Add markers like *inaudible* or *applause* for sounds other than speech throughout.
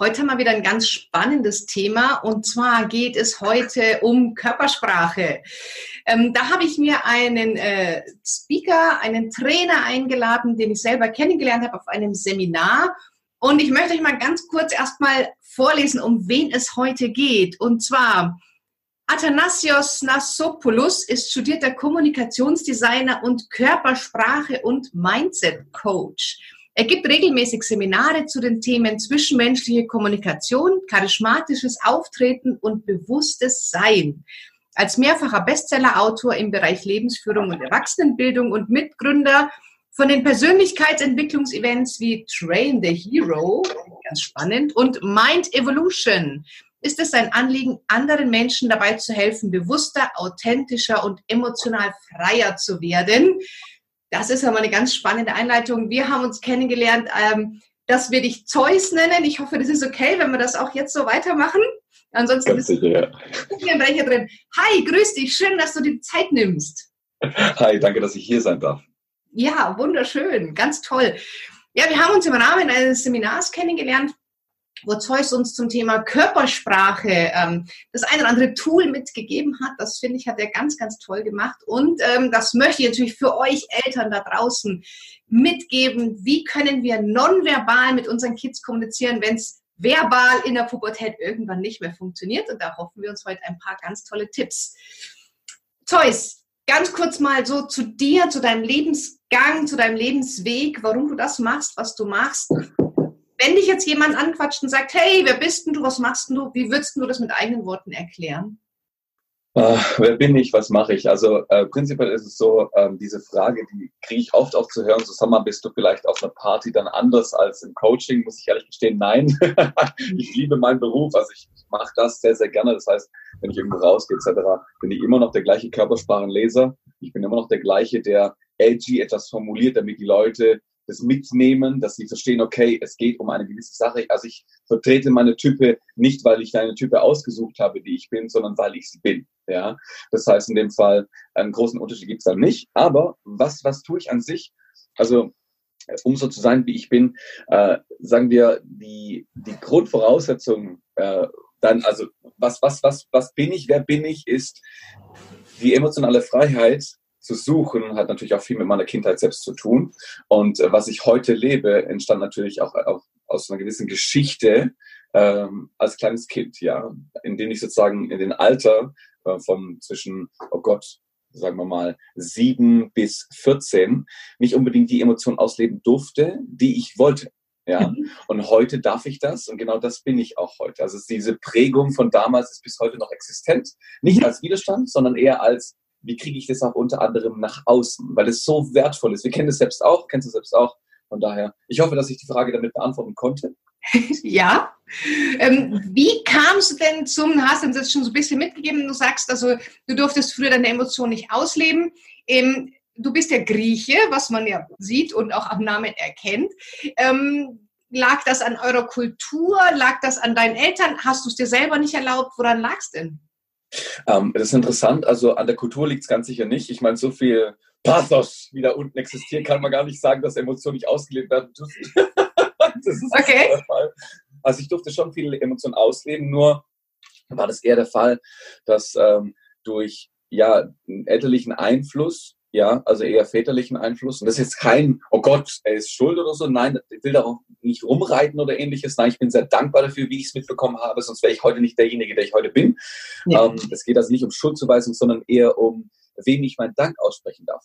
Heute haben wir wieder ein ganz spannendes Thema und zwar geht es heute um Körpersprache. Ähm, da habe ich mir einen äh, Speaker, einen Trainer eingeladen, den ich selber kennengelernt habe auf einem Seminar. Und ich möchte euch mal ganz kurz erstmal vorlesen, um wen es heute geht. Und zwar Athanasios Nassopoulos ist studierter Kommunikationsdesigner und Körpersprache und Mindset Coach. Er gibt regelmäßig Seminare zu den Themen zwischenmenschliche Kommunikation, charismatisches Auftreten und bewusstes Sein. Als mehrfacher Bestsellerautor im Bereich Lebensführung und Erwachsenenbildung und Mitgründer von den Persönlichkeitsentwicklungsevents wie Train the Hero, ganz spannend, und Mind Evolution ist es sein Anliegen, anderen Menschen dabei zu helfen, bewusster, authentischer und emotional freier zu werden. Das ist aber eine ganz spannende Einleitung. Wir haben uns kennengelernt, ähm, dass wir dich Zeus nennen. Ich hoffe, das ist okay, wenn wir das auch jetzt so weitermachen. Ansonsten ist sicher, ja. Brecher drin. Hi, grüß dich. Schön, dass du die Zeit nimmst. *laughs* Hi, danke, dass ich hier sein darf. Ja, wunderschön. Ganz toll. Ja, wir haben uns im Rahmen eines Seminars kennengelernt wo Zeus uns zum Thema Körpersprache ähm, das ein oder andere Tool mitgegeben hat. Das finde ich, hat er ganz, ganz toll gemacht. Und ähm, das möchte ich natürlich für euch Eltern da draußen mitgeben. Wie können wir nonverbal mit unseren Kids kommunizieren, wenn es verbal in der Pubertät irgendwann nicht mehr funktioniert? Und da hoffen wir uns heute ein paar ganz tolle Tipps. Zeus, ganz kurz mal so zu dir, zu deinem Lebensgang, zu deinem Lebensweg, warum du das machst, was du machst wenn dich jetzt jemand anquatscht und sagt, hey, wer bist denn du, was machst denn du, wie würdest du das mit eigenen Worten erklären? Uh, wer bin ich, was mache ich? Also äh, prinzipiell ist es so, ähm, diese Frage, die kriege ich oft auch zu hören, so mal, bist du vielleicht auf einer Party dann anders als im Coaching? Muss ich ehrlich gestehen, nein. *laughs* ich liebe meinen Beruf, also ich mache das sehr, sehr gerne. Das heißt, wenn ich irgendwo rausgehe etc., bin ich immer noch der gleiche Körpersprachenleser. Ich bin immer noch der gleiche, der edgy etwas formuliert, damit die Leute das mitnehmen, dass sie verstehen, okay, es geht um eine gewisse Sache. Also ich vertrete meine Type nicht, weil ich eine Type ausgesucht habe, die ich bin, sondern weil ich sie bin. Ja, das heißt in dem Fall einen großen Unterschied gibt es dann nicht. Aber was was tue ich an sich? Also um so zu sein, wie ich bin, äh, sagen wir die die Grundvoraussetzung äh, dann also was was was was bin ich? Wer bin ich? Ist die emotionale Freiheit zu suchen, hat natürlich auch viel mit meiner Kindheit selbst zu tun. Und äh, was ich heute lebe, entstand natürlich auch, auch aus einer gewissen Geschichte ähm, als kleines Kind, ja, in dem ich sozusagen in den Alter äh, von zwischen, oh Gott, sagen wir mal, sieben bis 14 nicht unbedingt die Emotionen ausleben durfte, die ich wollte. Ja, mhm. und heute darf ich das und genau das bin ich auch heute. Also diese Prägung von damals ist bis heute noch existent. Nicht als Widerstand, sondern eher als wie kriege ich das auch unter anderem nach außen, weil es so wertvoll ist. Wir kennen es selbst auch, kennst du selbst auch. Von daher, ich hoffe, dass ich die Frage damit beantworten konnte. *laughs* ja. Ähm, wie kamst du denn zum, hast du jetzt schon so ein bisschen mitgegeben, du sagst also, du durftest früher deine Emotionen nicht ausleben. Ähm, du bist ja Grieche, was man ja sieht und auch am Namen erkennt. Ähm, lag das an eurer Kultur? Lag das an deinen Eltern? Hast du es dir selber nicht erlaubt? Woran lag es denn? Ähm, das ist interessant. Also an der Kultur liegt es ganz sicher nicht. Ich meine, so viel Pathos, wie da unten existiert, kann man gar nicht sagen, dass Emotionen nicht ausgelebt werden dürfen. *laughs* das ist okay. der Fall. Also ich durfte schon viele Emotionen ausleben, nur war das eher der Fall, dass ähm, durch ja, elterlichen Einfluss ja, also eher väterlichen Einfluss. Und das ist jetzt kein, oh Gott, er ist schuld oder so. Nein, ich will darauf nicht rumreiten oder ähnliches. Nein, ich bin sehr dankbar dafür, wie ich es mitbekommen habe, sonst wäre ich heute nicht derjenige, der ich heute bin. Ja. Ähm, es geht also nicht um Schuldzuweisung, sondern eher um, wem ich meinen Dank aussprechen darf.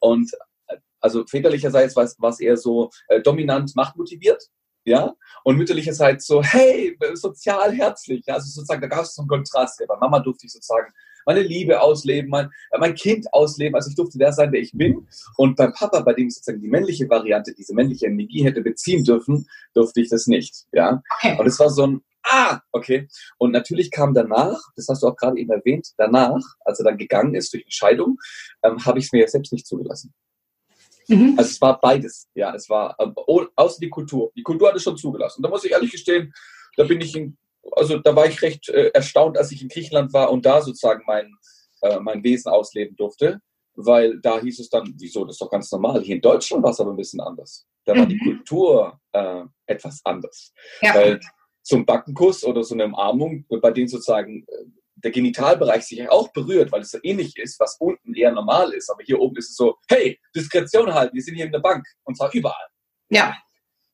Und äh, also väterlicherseits war es eher so äh, dominant machtmotiviert, ja, und mütterlicherseits so, hey, sozial herzlich, ja, also sozusagen, da gab es so einen Kontrast, ja, bei Mama durfte ich sozusagen meine Liebe ausleben, mein, äh, mein Kind ausleben. Also ich durfte der sein, der ich bin. Und beim Papa, bei dem ich sozusagen die männliche Variante, diese männliche Energie hätte beziehen dürfen, durfte ich das nicht. Ja. Okay. Und es war so ein ah, okay. Und natürlich kam danach, das hast du auch gerade eben erwähnt, danach, als er dann gegangen ist durch Entscheidung, ähm, habe ich es mir jetzt selbst nicht zugelassen. Mhm. Also es war beides, ja, es war, ähm, außer die Kultur. Die Kultur hat es schon zugelassen. Und da muss ich ehrlich gestehen, da bin ich in, also da war ich recht äh, erstaunt, als ich in Griechenland war und da sozusagen mein, äh, mein Wesen ausleben durfte weil da hieß es dann, wieso, das ist doch ganz normal. Hier in Deutschland war es aber ein bisschen anders. Da war mhm. die Kultur äh, etwas anders. Ja. Weil so ein Backenkuss oder so eine Umarmung, bei denen sozusagen äh, der Genitalbereich sich auch berührt, weil es so ähnlich ist, was unten eher normal ist. Aber hier oben ist es so, hey, Diskretion halten, wir sind hier in der Bank und zwar überall. Ja.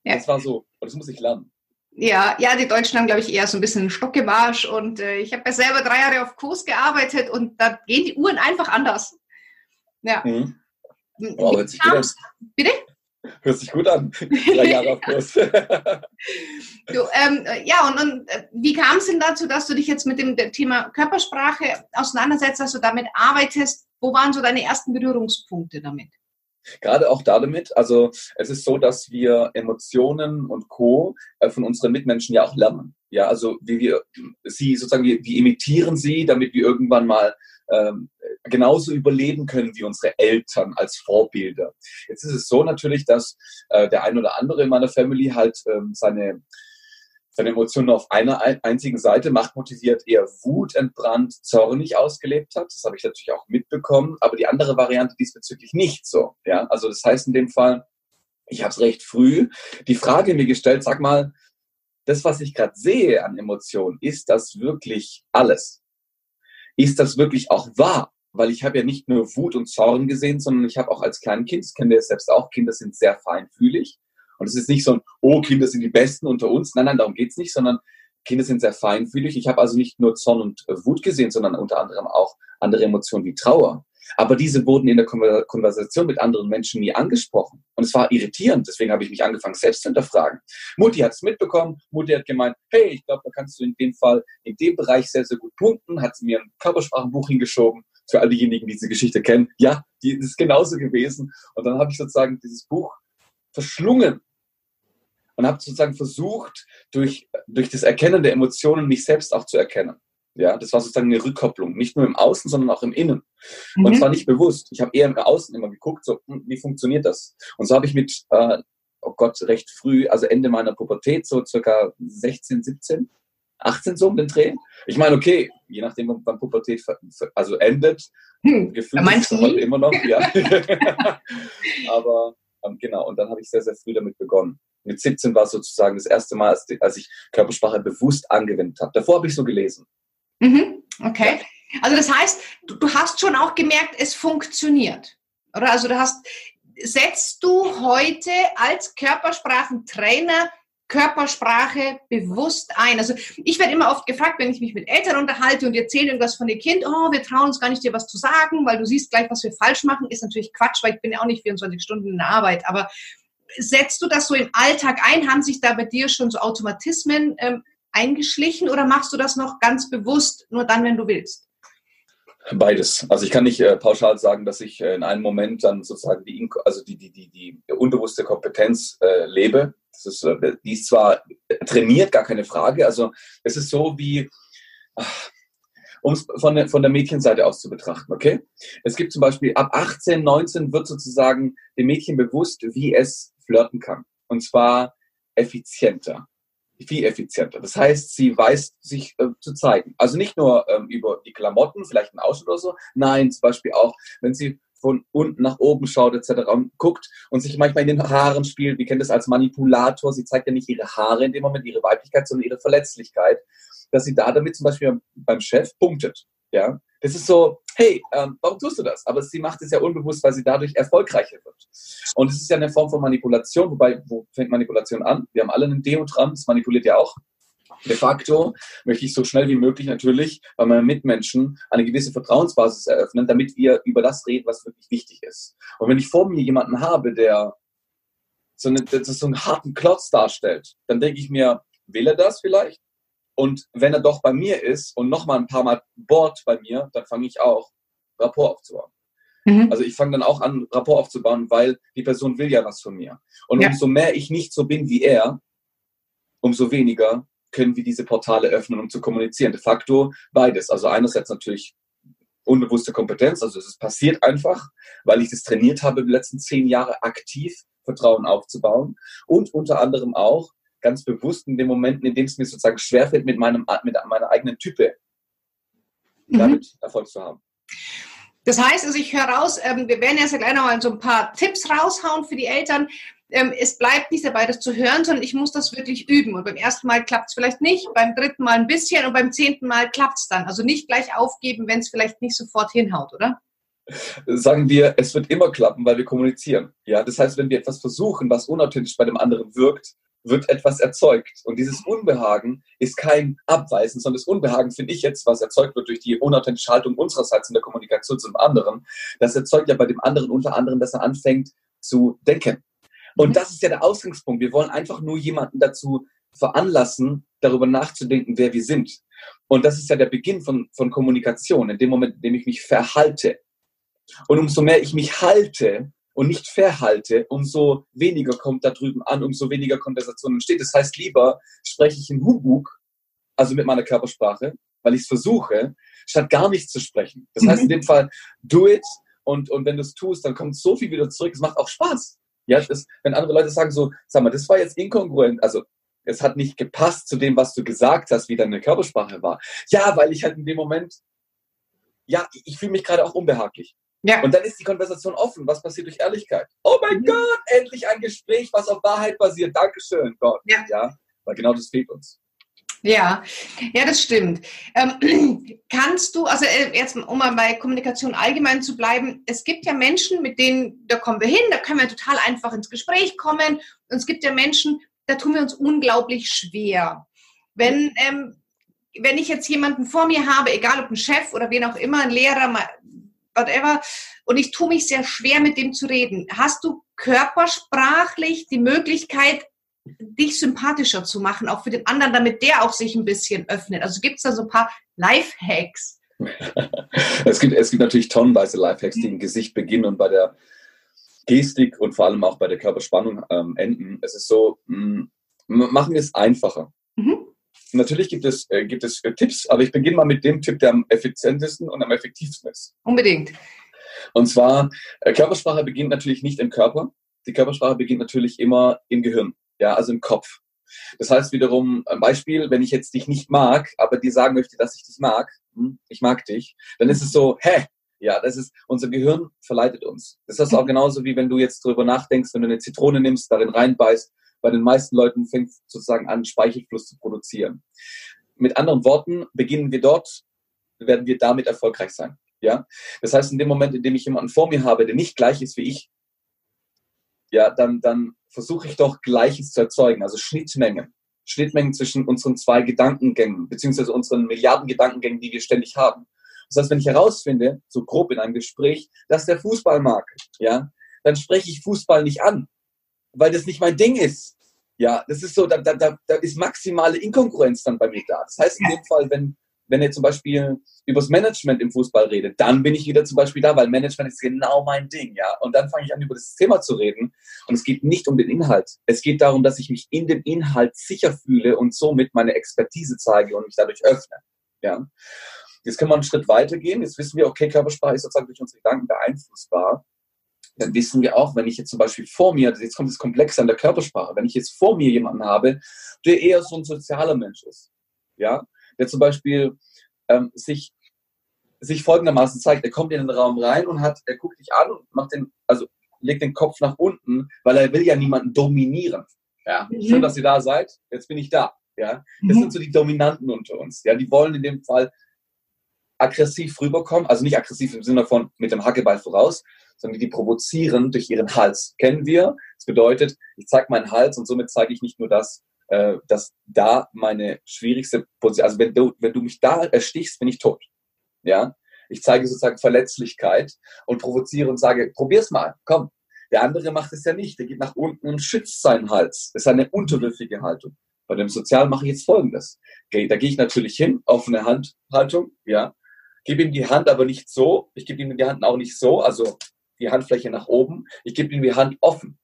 ja. Das war so, und das muss ich lernen. Ja, ja, die Deutschen haben, glaube ich, eher so ein bisschen Stockgemarsch und äh, ich habe ja selber drei Jahre auf Kurs gearbeitet und da gehen die Uhren einfach anders. Ja. Mhm. Oh, hört sich gut an. Bitte? Hört sich gut an. Drei Jahre auf *laughs* Kurs. du, ähm, ja, und, und äh, wie kam es denn dazu, dass du dich jetzt mit dem Thema Körpersprache auseinandersetzt, dass du damit arbeitest? Wo waren so deine ersten Berührungspunkte damit? Gerade auch damit, also es ist so, dass wir Emotionen und Co. Äh, von unseren Mitmenschen ja auch lernen. Ja, also wie wir sie sozusagen, wie, wie imitieren sie, damit wir irgendwann mal ähm, genauso überleben können wie unsere Eltern als Vorbilder. Jetzt ist es so natürlich, dass äh, der ein oder andere in meiner Family halt ähm, seine seine Emotionen auf einer einzigen Seite, machtmotiviert, eher wutentbrannt, zornig ausgelebt hat. Das habe ich natürlich auch mitbekommen. Aber die andere Variante diesbezüglich nicht so. Ja, also das heißt in dem Fall, ich habe es recht früh die Frage mir gestellt, sag mal, das, was ich gerade sehe an Emotionen, ist das wirklich alles? ist das wirklich auch wahr? Weil ich habe ja nicht nur Wut und Zorn gesehen, sondern ich habe auch als Kleinkind, das kennen wir selbst auch, Kinder sind sehr feinfühlig. Und es ist nicht so ein, oh, Kinder sind die Besten unter uns. Nein, nein, darum geht's nicht, sondern Kinder sind sehr feinfühlig. Ich habe also nicht nur Zorn und Wut gesehen, sondern unter anderem auch andere Emotionen wie Trauer. Aber diese wurden in der Konversation mit anderen Menschen nie angesprochen. Und es war irritierend. Deswegen habe ich mich angefangen, selbst zu hinterfragen. Mutti hat es mitbekommen. Mutti hat gemeint, hey, ich glaube, da kannst du in dem Fall, in dem Bereich sehr, sehr gut punkten. Hat sie mir ein Körpersprachenbuch hingeschoben. Für all diejenigen, die diese Geschichte kennen. Ja, die ist genauso gewesen. Und dann habe ich sozusagen dieses Buch verschlungen und habe sozusagen versucht, durch, durch das Erkennen der Emotionen mich selbst auch zu erkennen. Ja, das war sozusagen eine Rückkopplung, nicht nur im Außen, sondern auch im Innen. Mhm. Und zwar nicht bewusst. Ich habe eher im Außen immer geguckt, so, hm, wie funktioniert das? Und so habe ich mit, äh, oh Gott, recht früh, also Ende meiner Pubertät, so circa 16, 17, 18 so um den Dreh. Ich meine, okay, je nachdem, wann Pubertät also endet, hm, gefühlt ist heute immer noch, ja. *laughs* Aber ähm, genau, und dann habe ich sehr, sehr früh damit begonnen. Mit 17 war es sozusagen das erste Mal, als, als ich Körpersprache bewusst angewendet habe. Davor habe ich so gelesen. Mhm, okay. Also das heißt, du, du hast schon auch gemerkt, es funktioniert. Oder also du hast, setzt du heute als Körpersprachentrainer Körpersprache bewusst ein. Also ich werde immer oft gefragt, wenn ich mich mit Eltern unterhalte und erzähle irgendwas von dem Kind, oh, wir trauen uns gar nicht, dir was zu sagen, weil du siehst gleich, was wir falsch machen, ist natürlich Quatsch, weil ich bin ja auch nicht 24 Stunden in der Arbeit. Aber setzt du das so im Alltag ein? Haben sich da bei dir schon so Automatismen ähm, eingeschlichen oder machst du das noch ganz bewusst, nur dann, wenn du willst? Beides. Also ich kann nicht äh, pauschal sagen, dass ich äh, in einem Moment dann sozusagen die, also die, die, die, die unbewusste Kompetenz äh, lebe. Das ist, äh, die ist zwar trainiert, gar keine Frage. Also es ist so wie, um es von der, von der Mädchenseite aus zu betrachten, okay? Es gibt zum Beispiel ab 18, 19 wird sozusagen dem Mädchen bewusst, wie es flirten kann. Und zwar effizienter viel effizienter. Das heißt, sie weiß sich äh, zu zeigen. Also nicht nur ähm, über die Klamotten, vielleicht ein Ausschnitt oder so, nein, zum Beispiel auch, wenn sie von unten nach oben schaut etc. und guckt und sich manchmal in den Haaren spielt. Wir kennen das als Manipulator. Sie zeigt ja nicht ihre Haare in dem Moment, ihre Weiblichkeit, sondern ihre Verletzlichkeit. Dass sie da damit zum Beispiel beim Chef punktet. Ja, das ist so, hey, ähm, warum tust du das? Aber sie macht es ja unbewusst, weil sie dadurch erfolgreicher wird. Und es ist ja eine Form von Manipulation, wobei, wo fängt Manipulation an? Wir haben alle einen Deodram, das manipuliert ja auch. De facto möchte ich so schnell wie möglich natürlich bei meinen Mitmenschen eine gewisse Vertrauensbasis eröffnen, damit wir über das reden, was wirklich wichtig ist. Und wenn ich vor mir jemanden habe, der so, eine, so einen harten Klotz darstellt, dann denke ich mir, will er das vielleicht? Und wenn er doch bei mir ist und noch mal ein paar Mal bohrt bei mir, dann fange ich auch Rapport aufzubauen. Mhm. Also ich fange dann auch an, Rapport aufzubauen, weil die Person will ja was von mir. Und ja. umso mehr ich nicht so bin wie er, umso weniger können wir diese Portale öffnen, um zu kommunizieren. De facto beides. Also einerseits natürlich unbewusste Kompetenz, also es passiert einfach, weil ich das trainiert habe, die letzten zehn Jahre aktiv Vertrauen aufzubauen und unter anderem auch ganz bewusst in den Momenten, in denen es mir sozusagen schwerfällt, mit, meinem, mit meiner eigenen Type mhm. damit Erfolg zu haben. Das heißt, also ich höre raus, ähm, wir werden jetzt gleich nochmal so ein paar Tipps raushauen für die Eltern. Ähm, es bleibt nicht dabei, das zu hören, sondern ich muss das wirklich üben. Und beim ersten Mal klappt es vielleicht nicht, beim dritten Mal ein bisschen und beim zehnten Mal klappt es dann. Also nicht gleich aufgeben, wenn es vielleicht nicht sofort hinhaut, oder? Sagen wir, es wird immer klappen, weil wir kommunizieren. Ja, das heißt, wenn wir etwas versuchen, was unauthentisch bei dem anderen wirkt, wird etwas erzeugt. Und dieses Unbehagen ist kein Abweisen, sondern das Unbehagen finde ich jetzt, was erzeugt wird durch die unauthentische Haltung unsererseits in der Kommunikation zum anderen, das erzeugt ja bei dem anderen unter anderem, dass er anfängt zu denken. Und mhm. das ist ja der Ausgangspunkt. Wir wollen einfach nur jemanden dazu veranlassen, darüber nachzudenken, wer wir sind. Und das ist ja der Beginn von, von Kommunikation, in dem Moment, in dem ich mich verhalte. Und umso mehr ich mich halte, und nicht verhalte, umso weniger kommt da drüben an, umso weniger Konversation entsteht. Das heißt, lieber spreche ich in Humbug, also mit meiner Körpersprache, weil ich es versuche, statt gar nichts zu sprechen. Das heißt in dem Fall, do it und, und wenn du es tust, dann kommt so viel wieder zurück. Es macht auch Spaß. Ja, das, wenn andere Leute sagen so, sag mal, das war jetzt inkongruent, also es hat nicht gepasst zu dem, was du gesagt hast, wie deine Körpersprache war. Ja, weil ich halt in dem Moment, ja, ich fühle mich gerade auch unbehaglich. Ja. Und dann ist die Konversation offen. Was passiert durch Ehrlichkeit? Oh mein mhm. Gott, endlich ein Gespräch, was auf Wahrheit basiert. Dankeschön, Gott. Ja. ja. Weil genau das fehlt uns. Ja, ja, das stimmt. Ähm, *clears throat* kannst du, also äh, jetzt um mal bei Kommunikation allgemein zu bleiben, es gibt ja Menschen, mit denen, da kommen wir hin, da können wir total einfach ins Gespräch kommen. Und es gibt ja Menschen, da tun wir uns unglaublich schwer. Wenn, ähm, wenn ich jetzt jemanden vor mir habe, egal ob ein Chef oder wen auch immer, ein Lehrer, whatever. Und ich tue mich sehr schwer, mit dem zu reden. Hast du körpersprachlich die Möglichkeit, dich sympathischer zu machen, auch für den anderen, damit der auch sich ein bisschen öffnet? Also gibt es da so ein paar Lifehacks? *laughs* es, gibt, es gibt natürlich tonnenweise Lifehacks, die im Gesicht beginnen und bei der Gestik und vor allem auch bei der Körperspannung ähm, enden. Es ist so, mh, mm, machen wir es einfacher. Mhm. Natürlich gibt es, äh, gibt es äh, Tipps, aber ich beginne mal mit dem Tipp, der am effizientesten und am effektivsten ist. Unbedingt. Und zwar, äh, Körpersprache beginnt natürlich nicht im Körper. Die Körpersprache beginnt natürlich immer im Gehirn, ja, also im Kopf. Das heißt wiederum, ein Beispiel, wenn ich jetzt dich nicht mag, aber dir sagen möchte, dass ich dich mag, hm, ich mag dich, dann ist es so, hä, ja, das ist, unser Gehirn verleitet uns. Das ist auch genauso wie wenn du jetzt drüber nachdenkst, wenn du eine Zitrone nimmst, darin reinbeißt bei den meisten Leuten fängt sozusagen an, Speichelfluss zu produzieren. Mit anderen Worten, beginnen wir dort, werden wir damit erfolgreich sein. Ja? Das heißt, in dem Moment, in dem ich jemanden vor mir habe, der nicht gleich ist wie ich, ja, dann, dann versuche ich doch Gleiches zu erzeugen, also Schnittmengen. Schnittmengen zwischen unseren zwei Gedankengängen, beziehungsweise unseren Milliarden Gedankengängen, die wir ständig haben. Das heißt, wenn ich herausfinde, so grob in einem Gespräch, dass der Fußball mag, ja, dann spreche ich Fußball nicht an, weil das nicht mein Ding ist. Ja, das ist so, da, da, da ist maximale Inkongruenz dann bei mir da. Das heißt in dem Fall, wenn, wenn ihr zum Beispiel übers Management im Fußball redet, dann bin ich wieder zum Beispiel da, weil Management ist genau mein Ding, ja. Und dann fange ich an, über das Thema zu reden. Und es geht nicht um den Inhalt. Es geht darum, dass ich mich in dem Inhalt sicher fühle und somit meine Expertise zeige und mich dadurch öffne, ja. Jetzt können wir einen Schritt weiter gehen. Jetzt wissen wir, okay, Körpersprache ist sozusagen durch unsere Gedanken beeinflussbar dann wissen wir auch, wenn ich jetzt zum Beispiel vor mir, jetzt kommt das Komplexe an der Körpersprache, wenn ich jetzt vor mir jemanden habe, der eher so ein sozialer Mensch ist, ja, der zum Beispiel ähm, sich, sich folgendermaßen zeigt, er kommt in den Raum rein und hat, er guckt dich an und macht den, also legt den Kopf nach unten, weil er will ja niemanden dominieren. Ja, mhm. schön, dass ihr da seid. Jetzt bin ich da. Ja, das mhm. sind so die Dominanten unter uns. Ja, die wollen in dem Fall aggressiv rüberkommen, also nicht aggressiv im Sinne von mit dem Hackeball voraus, sondern die provozieren durch ihren Hals. Kennen wir? Das bedeutet, ich zeige meinen Hals und somit zeige ich nicht nur das, äh, dass da meine schwierigste Position, also wenn du, wenn du mich da erstichst, bin ich tot. Ja? Ich zeige sozusagen Verletzlichkeit und provoziere und sage, probier's mal, komm. Der andere macht es ja nicht. Der geht nach unten und schützt seinen Hals. Das ist eine unterwürfige Haltung. Bei dem Sozial mache ich jetzt Folgendes. Okay, da gehe ich natürlich hin, offene Handhaltung, ja, gebe ihm die Hand aber nicht so, ich gebe ihm die Hand auch nicht so, also die Handfläche nach oben, ich gebe ihm die Hand offen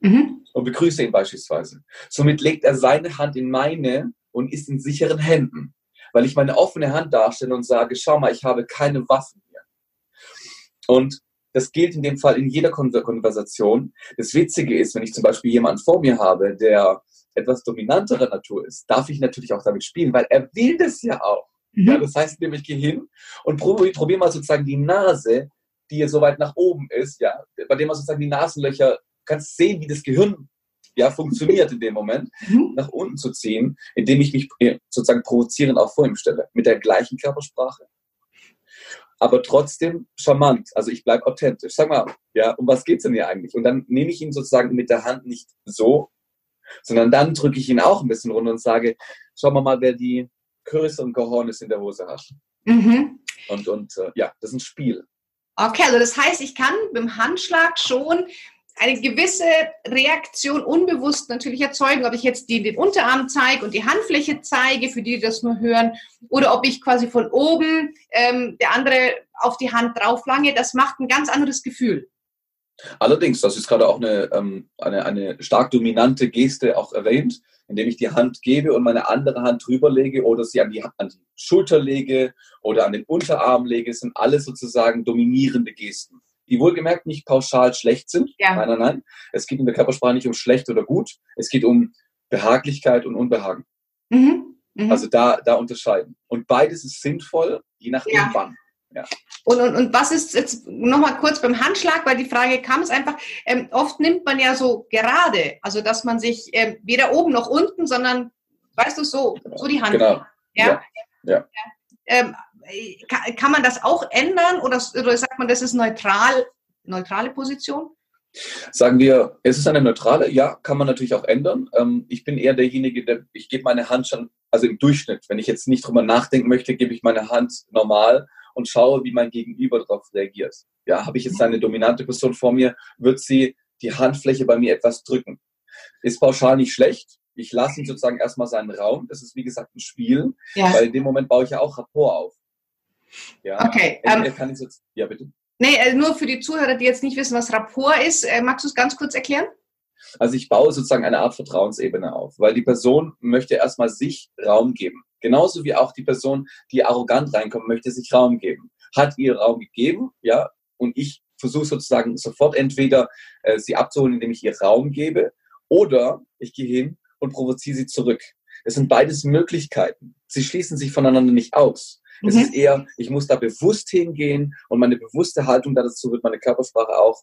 mhm. und begrüße ihn beispielsweise. Somit legt er seine Hand in meine und ist in sicheren Händen, weil ich meine offene Hand darstelle und sage, schau mal, ich habe keine Waffen mehr. Und das gilt in dem Fall in jeder Konversation. Das Witzige ist, wenn ich zum Beispiel jemanden vor mir habe, der etwas dominanterer Natur ist, darf ich natürlich auch damit spielen, weil er will das ja auch. Mhm. Ja, das heißt nämlich, geh hin und probier, probier mal sozusagen die Nase, die so weit nach oben ist, ja, bei dem man sozusagen die Nasenlöcher, kannst sehen, wie das Gehirn ja, funktioniert in dem Moment, mhm. nach unten zu ziehen, indem ich mich äh, sozusagen provozierend auch vor ihm stelle, mit der gleichen Körpersprache aber trotzdem charmant. Also ich bleibe authentisch. Sag mal, ja, um was geht's denn hier eigentlich? Und dann nehme ich ihn sozusagen mit der Hand nicht so, sondern dann drücke ich ihn auch ein bisschen runter und sage, schauen wir mal, wer die größeren Cojones in der Hose hat. Mhm. Und, und äh, ja, das ist ein Spiel. Okay, also das heißt, ich kann beim Handschlag schon eine gewisse Reaktion unbewusst natürlich erzeugen, ob ich jetzt die, den Unterarm zeige und die Handfläche zeige, für die, die das nur hören, oder ob ich quasi von oben ähm, der andere auf die Hand drauflange, das macht ein ganz anderes Gefühl. Allerdings, das ist gerade auch eine, ähm, eine, eine stark dominante Geste auch erwähnt, indem ich die Hand gebe und meine andere Hand drüber lege oder sie an die, an die Schulter lege oder an den Unterarm lege, sind alles sozusagen dominierende Gesten die wohlgemerkt nicht pauschal schlecht sind. Ja. Nein, nein, nein. Es geht in der Körpersprache nicht um schlecht oder gut. Es geht um Behaglichkeit und Unbehagen. Mhm. Mhm. Also da, da unterscheiden. Und beides ist sinnvoll, je nachdem ja. wann. Ja. Und, und, und was ist jetzt nochmal kurz beim Handschlag, weil die Frage kam es einfach, ähm, oft nimmt man ja so gerade, also dass man sich ähm, weder oben noch unten, sondern, weißt du, so, so die Hand. Genau. Ja. ja. ja. Ähm, kann, man das auch ändern oder, oder sagt man, das ist neutral, neutrale Position? Sagen wir, es ist eine neutrale, ja, kann man natürlich auch ändern. Ähm, ich bin eher derjenige, der, ich gebe meine Hand schon, also im Durchschnitt, wenn ich jetzt nicht drüber nachdenken möchte, gebe ich meine Hand normal und schaue, wie mein Gegenüber darauf reagiert. Ja, habe ich jetzt eine dominante Person vor mir, wird sie die Handfläche bei mir etwas drücken. Ist pauschal nicht schlecht. Ich lasse ihn sozusagen erstmal seinen Raum. Das ist wie gesagt ein Spiel, ja. weil in dem Moment baue ich ja auch Rapport auf. Ja, okay. Ähm, kann ich jetzt, ja, bitte. Nee, äh, nur für die Zuhörer, die jetzt nicht wissen, was Rapport ist, äh, magst du es ganz kurz erklären? Also ich baue sozusagen eine Art Vertrauensebene auf, weil die Person möchte erstmal sich Raum geben. Genauso wie auch die Person, die arrogant reinkommt, möchte sich Raum geben. Hat ihr Raum gegeben, ja, und ich versuche sozusagen sofort entweder äh, sie abzuholen, indem ich ihr Raum gebe, oder ich gehe hin und provoziere sie zurück. Das sind beides Möglichkeiten. Sie schließen sich voneinander nicht aus. Mhm. Es ist eher, ich muss da bewusst hingehen und meine bewusste Haltung dazu wird meine Körpersprache auch,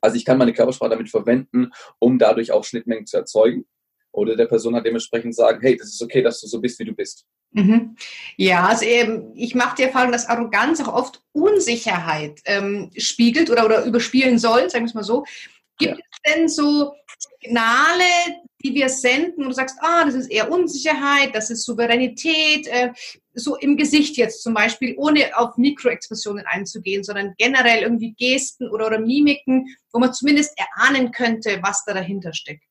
also ich kann meine Körpersprache damit verwenden, um dadurch auch Schnittmengen zu erzeugen. Oder der Person hat dementsprechend sagen, hey, das ist okay, dass du so bist, wie du bist. Mhm. Ja, also eben, ich mache die Erfahrung, dass Arroganz auch oft Unsicherheit ähm, spiegelt oder, oder überspielen soll, sagen wir es mal so. Gibt ja. es denn so Signale, die wir senden, und du sagst, ah, das ist eher Unsicherheit, das ist Souveränität, äh, so im Gesicht jetzt zum Beispiel, ohne auf Mikroexpressionen einzugehen, sondern generell irgendwie Gesten oder, oder Mimiken, wo man zumindest erahnen könnte, was da dahinter steckt?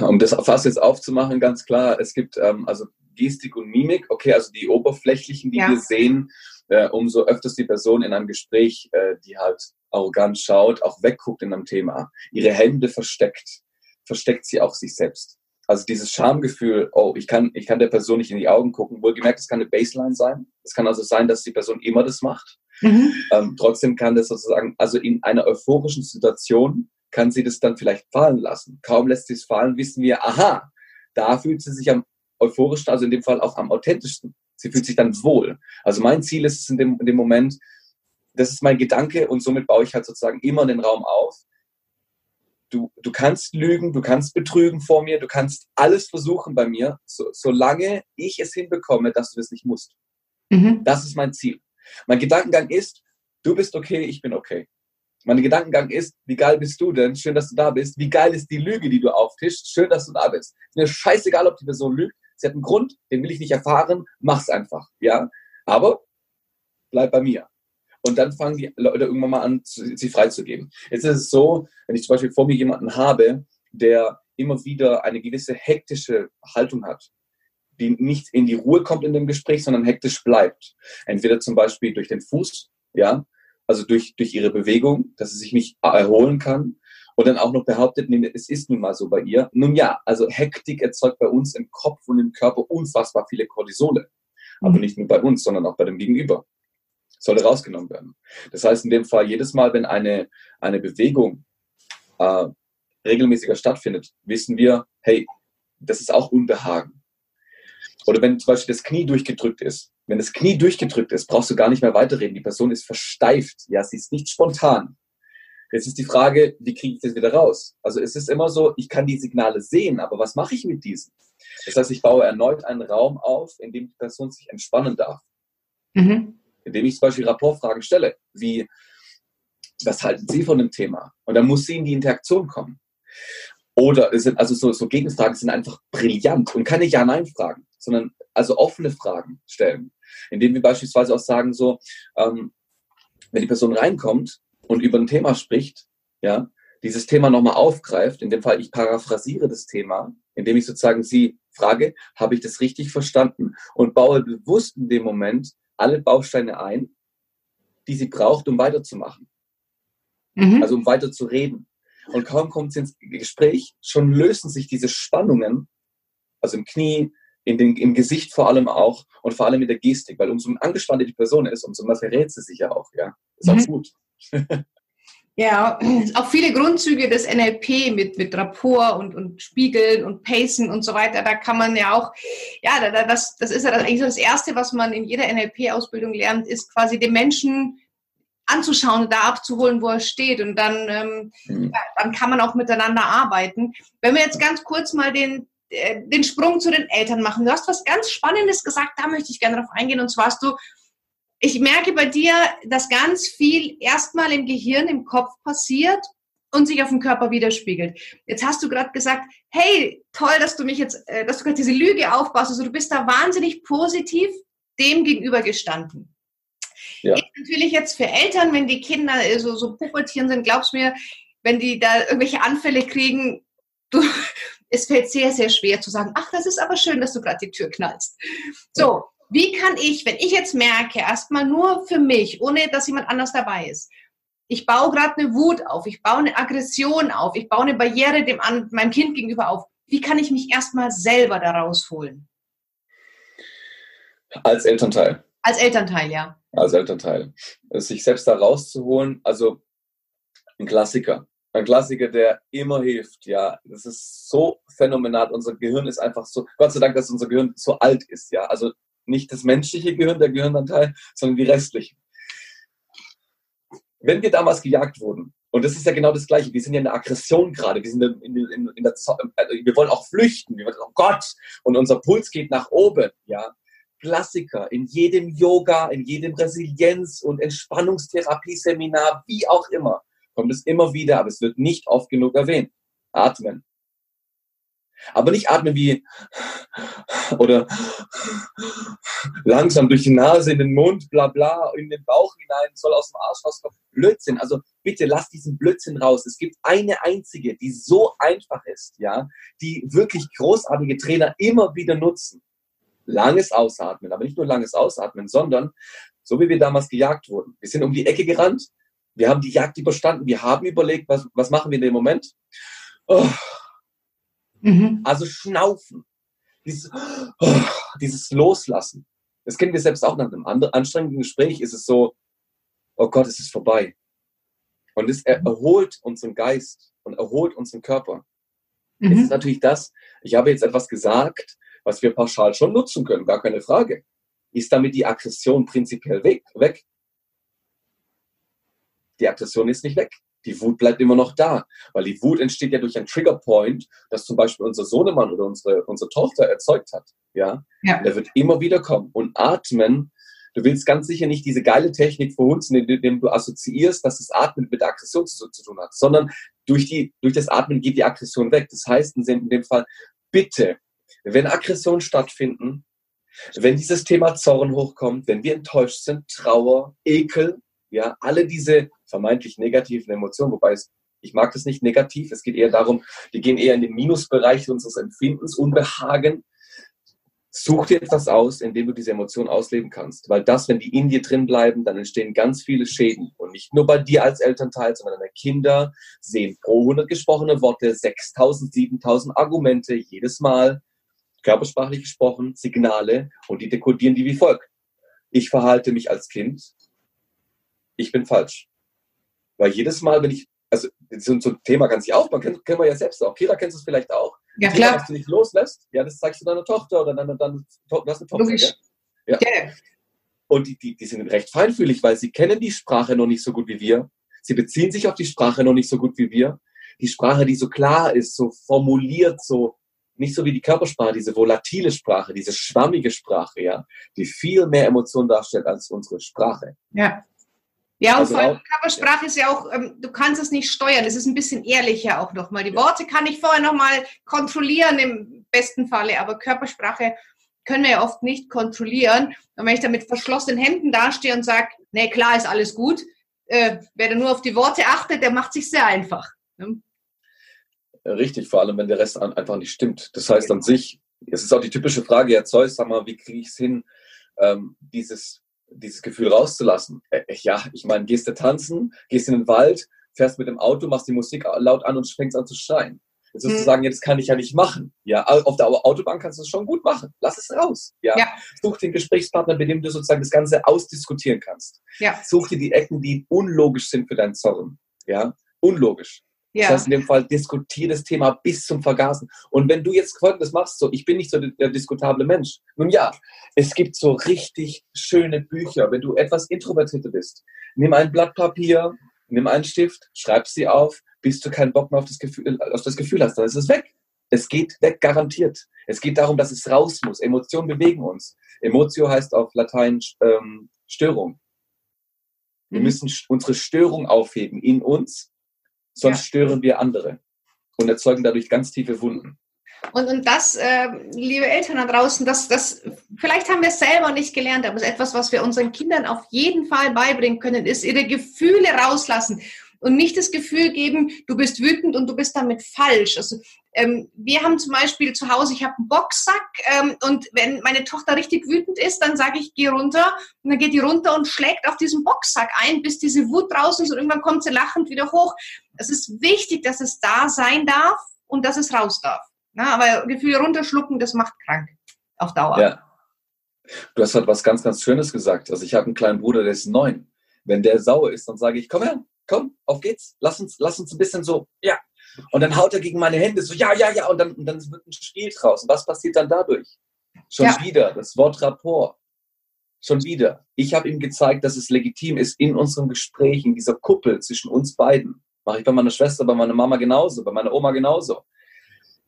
Um das fast jetzt aufzumachen, ganz klar, es gibt ähm, also Gestik und Mimik, okay, also die oberflächlichen, die ja. wir sehen, äh, umso öfters die Person in einem Gespräch, äh, die halt arrogant schaut, auch wegguckt in einem Thema, ihre Hände versteckt, versteckt sie auch sich selbst. Also dieses Schamgefühl, oh, ich kann, ich kann der Person nicht in die Augen gucken. Wohlgemerkt, es kann eine Baseline sein. Es kann also sein, dass die Person immer das macht. Mhm. Ähm, trotzdem kann das sozusagen, also in einer euphorischen Situation kann sie das dann vielleicht fallen lassen. Kaum lässt sie es fallen, wissen wir, aha, da fühlt sie sich am euphorischsten, also in dem Fall auch am authentischsten. Sie fühlt sich dann wohl. Also mein Ziel ist es in dem, in dem Moment, das ist mein Gedanke und somit baue ich halt sozusagen immer den Raum auf, du, du kannst lügen, du kannst betrügen vor mir, du kannst alles versuchen bei mir, so, solange ich es hinbekomme, dass du das nicht musst. Mhm. Das ist mein Ziel. Mein Gedankengang ist, du bist okay, ich bin okay. Mein Gedankengang ist, wie geil bist du denn? Schön, dass du da bist. Wie geil ist die Lüge, die du auftischst? Schön, dass du da bist. Ist mir scheißegal, ob die Person lügt. Sie hat einen Grund, den will ich nicht erfahren. Mach's einfach. Ja. Aber bleib bei mir. Und dann fangen die Leute irgendwann mal an, sie freizugeben. Jetzt ist es so, wenn ich zum Beispiel vor mir jemanden habe, der immer wieder eine gewisse hektische Haltung hat, die nicht in die Ruhe kommt in dem Gespräch, sondern hektisch bleibt. Entweder zum Beispiel durch den Fuß, ja, also durch, durch ihre Bewegung, dass sie sich nicht erholen kann, und dann auch noch behauptet, es ist nun mal so bei ihr. Nun ja, also Hektik erzeugt bei uns im Kopf und im Körper unfassbar viele Cortisole. Aber mhm. nicht nur bei uns, sondern auch bei dem Gegenüber. Sollte rausgenommen werden. Das heißt in dem Fall, jedes Mal, wenn eine, eine Bewegung äh, regelmäßiger stattfindet, wissen wir, hey, das ist auch Unbehagen. Oder wenn zum Beispiel das Knie durchgedrückt ist. Wenn das Knie durchgedrückt ist, brauchst du gar nicht mehr weiterreden. Die Person ist versteift. Ja, sie ist nicht spontan. Jetzt ist die Frage, wie kriege ich das wieder raus? Also es ist immer so, ich kann die Signale sehen, aber was mache ich mit diesen? Das heißt, ich baue erneut einen Raum auf, in dem die Person sich entspannen darf. Mhm. Indem ich zum Beispiel Rapportfragen stelle, wie, was halten Sie von dem Thema? Und dann muss sie in die Interaktion kommen. Oder es sind also so, so Gegenfragen sind einfach brillant und keine Ja-Nein-Fragen, sondern also offene Fragen stellen. Indem wir beispielsweise auch sagen, so, ähm, wenn die Person reinkommt und über ein Thema spricht, ja, dieses Thema nochmal aufgreift, in dem Fall ich paraphrasiere das Thema, indem ich sozusagen sie frage, habe ich das richtig verstanden und baue bewusst in dem Moment alle Bausteine ein, die sie braucht, um weiterzumachen. Mhm. Also um weiter zu reden. Und kaum kommt sie ins Gespräch, schon lösen sich diese Spannungen, also im Knie, in den, im Gesicht vor allem auch und vor allem in der Gestik, weil umso angespannter die Person ist, umso mehr verrät sie sich ja auch, ja. Ist mhm. auch gut. *laughs* Ja, auch viele Grundzüge des NLP mit, mit Rapport und, und Spiegeln und Pacen und so weiter, da kann man ja auch, ja, das, das ist ja eigentlich so das Erste, was man in jeder NLP-Ausbildung lernt, ist quasi den Menschen anzuschauen und da abzuholen, wo er steht. Und dann, ähm, mhm. ja, dann kann man auch miteinander arbeiten. Wenn wir jetzt ganz kurz mal den, äh, den Sprung zu den Eltern machen. Du hast was ganz Spannendes gesagt, da möchte ich gerne drauf eingehen. Und zwar hast du ich merke bei dir, dass ganz viel erstmal im Gehirn, im Kopf passiert und sich auf dem Körper widerspiegelt. Jetzt hast du gerade gesagt, hey, toll, dass du mich jetzt, äh, dass du gerade diese Lüge aufbaust. Also du bist da wahnsinnig positiv dem gegenüber gestanden. Ja. Ist natürlich jetzt für Eltern, wenn die Kinder so, so pubertieren sind, glaubst mir, wenn die da irgendwelche Anfälle kriegen, du, *laughs* es fällt sehr, sehr schwer zu sagen, ach, das ist aber schön, dass du gerade die Tür knallst. So, wie kann ich, wenn ich jetzt merke, erstmal nur für mich, ohne dass jemand anders dabei ist, ich baue gerade eine Wut auf, ich baue eine Aggression auf, ich baue eine Barriere dem an, meinem Kind gegenüber auf, wie kann ich mich erstmal selber da rausholen? Als Elternteil. Als Elternteil, ja. Als Elternteil. Sich selbst da rauszuholen, also ein Klassiker. Ein Klassiker, der immer hilft, ja. Das ist so phänomenal. Unser Gehirn ist einfach so, Gott sei Dank, dass unser Gehirn so alt ist, ja. Also nicht das menschliche Gehirn, der Gehirnanteil, sondern die restlichen. Wenn wir damals gejagt wurden, und das ist ja genau das Gleiche, wir sind ja in der Aggression gerade, wir sind in, in, in der, also wir wollen auch flüchten, wir wollen, oh Gott, und unser Puls geht nach oben, ja. Klassiker in jedem Yoga, in jedem Resilienz- und Entspannungstherapie-Seminar, wie auch immer, kommt es immer wieder, aber es wird nicht oft genug erwähnt. Atmen. Aber nicht atmen wie oder langsam durch die Nase in den Mund, bla bla, in den Bauch hinein, soll aus dem Arsch rauskommen. Blödsinn. Also bitte lass diesen Blödsinn raus. Es gibt eine einzige, die so einfach ist, ja, die wirklich großartige Trainer immer wieder nutzen. Langes Ausatmen, aber nicht nur langes Ausatmen, sondern so wie wir damals gejagt wurden. Wir sind um die Ecke gerannt, wir haben die Jagd überstanden, wir haben überlegt, was, was machen wir in dem Moment? Oh, Mhm. Also schnaufen. Dieses, oh, dieses Loslassen. Das kennen wir selbst auch nach einem anstrengenden Gespräch. Ist es so, oh Gott, es ist vorbei. Und es erholt unseren Geist und erholt unseren Körper. Mhm. Es ist natürlich das, ich habe jetzt etwas gesagt, was wir pauschal schon nutzen können, gar keine Frage. Ist damit die Aggression prinzipiell weg? weg? Die Aggression ist nicht weg die Wut bleibt immer noch da, weil die Wut entsteht ja durch einen Triggerpoint, das zum Beispiel unser Sohnemann oder unsere, unsere Tochter erzeugt hat. Ja? ja. Der wird immer wieder kommen. Und atmen, du willst ganz sicher nicht diese geile Technik verhunzen, indem du assoziierst, dass das Atmen mit der Aggression zu, zu tun hat, sondern durch, die, durch das Atmen geht die Aggression weg. Das heißt in dem Fall, bitte, wenn Aggressionen stattfinden, wenn dieses Thema Zorn hochkommt, wenn wir enttäuscht sind, Trauer, Ekel, ja, alle diese vermeintlich negativen Emotionen, wobei es, ich mag das nicht negativ, es geht eher darum, die gehen eher in den Minusbereich unseres Empfindens, Unbehagen. Such dir etwas aus, in dem du diese Emotionen ausleben kannst. Weil das, wenn die in dir drin bleiben, dann entstehen ganz viele Schäden. Und nicht nur bei dir als Elternteil, sondern deine Kinder sehen pro 100 gesprochene Worte 6000, 7000 Argumente jedes Mal, körpersprachlich gesprochen, Signale und die dekodieren die wie folgt. Ich verhalte mich als Kind, ich bin falsch. Weil jedes Mal, wenn ich, also so, so ein Thema kann sich aufbauen, kennen, kennen wir ja selbst auch. Kira, kennst du es vielleicht auch? Ja, Thema, klar. Was du nicht loslässt, ja, das zeigst du deiner Tochter oder deiner, deiner, hast eine Tochter. Logisch. Ja. ja. Und die, die, die sind recht feinfühlig, weil sie kennen die Sprache noch nicht so gut wie wir. Sie beziehen sich auf die Sprache noch nicht so gut wie wir. Die Sprache, die so klar ist, so formuliert, so nicht so wie die Körpersprache, diese volatile Sprache, diese schwammige Sprache, ja, die viel mehr Emotionen darstellt als unsere Sprache. Ja. Ja, und also vor allem Körpersprache ist ja auch, ähm, du kannst es nicht steuern. Es ist ein bisschen ehrlicher auch nochmal. Die ja. Worte kann ich vorher nochmal kontrollieren im besten Falle, aber Körpersprache können wir ja oft nicht kontrollieren. Und wenn ich da mit verschlossenen Händen dastehe und sage, nee, klar ist alles gut, äh, wer da nur auf die Worte achtet, der macht sich sehr einfach. Ne? Richtig, vor allem wenn der Rest einfach nicht stimmt. Das heißt an sich, es ist auch die typische Frage, Herr Zeus, sag mal, wie kriege ich es hin, ähm, dieses dieses Gefühl rauszulassen. Äh, ja, ich meine, gehst du tanzen, gehst in den Wald, fährst mit dem Auto, machst die Musik laut an und fängst an zu schreien. Jetzt hm. sagen, jetzt kann ich ja nicht machen. Ja, auf der Autobahn kannst du es schon gut machen. Lass es raus. Ja. ja. Such den Gesprächspartner, mit dem du sozusagen das Ganze ausdiskutieren kannst. Ja. Such dir die Ecken, die unlogisch sind für deinen Zorn. Ja, unlogisch. Ja. Das heißt in dem Fall, diskutiere das Thema bis zum Vergasen. Und wenn du jetzt folgendes machst, so, ich bin nicht so der, diskutable Mensch. Nun ja, es gibt so richtig schöne Bücher, wenn du etwas introvertierter bist. Nimm ein Blatt Papier, nimm einen Stift, schreib sie auf, bis du keinen Bock mehr auf das Gefühl, auf das Gefühl hast, dann ist es weg. Es geht weg, garantiert. Es geht darum, dass es raus muss. Emotionen bewegen uns. Emotio heißt auf Latein ähm, Störung. Wir mhm. müssen unsere Störung aufheben in uns Sonst ja. stören wir andere und erzeugen dadurch ganz tiefe Wunden. Und, und das, äh, liebe Eltern da draußen, das, das, vielleicht haben wir es selber nicht gelernt, aber es ist etwas, was wir unseren Kindern auf jeden Fall beibringen können, ist ihre Gefühle rauslassen und nicht das Gefühl geben, du bist wütend und du bist damit falsch. Also ähm, wir haben zum Beispiel zu Hause, ich habe einen Boxsack ähm, und wenn meine Tochter richtig wütend ist, dann sage ich, geh runter und dann geht die runter und schlägt auf diesen Boxsack ein, bis diese Wut draußen ist und irgendwann kommt sie lachend wieder hoch. Es ist wichtig, dass es da sein darf und dass es raus darf. Na, aber Gefühle runterschlucken, das macht krank auf Dauer. Ja. Du hast halt was ganz, ganz Schönes gesagt. Also ich habe einen kleinen Bruder, der ist neun. Wenn der sauer ist, dann sage ich, komm her, komm, auf geht's, lass uns, lass uns ein bisschen so, ja. Und dann haut er gegen meine Hände so, ja, ja, ja, und dann, und dann wird ein Spiel draus. Und was passiert dann dadurch? Schon ja. wieder, das Wort Rapport. Schon wieder. Ich habe ihm gezeigt, dass es legitim ist, in unserem Gespräch, in dieser Kuppel zwischen uns beiden, mache ich bei meiner Schwester, bei meiner Mama genauso, bei meiner Oma genauso.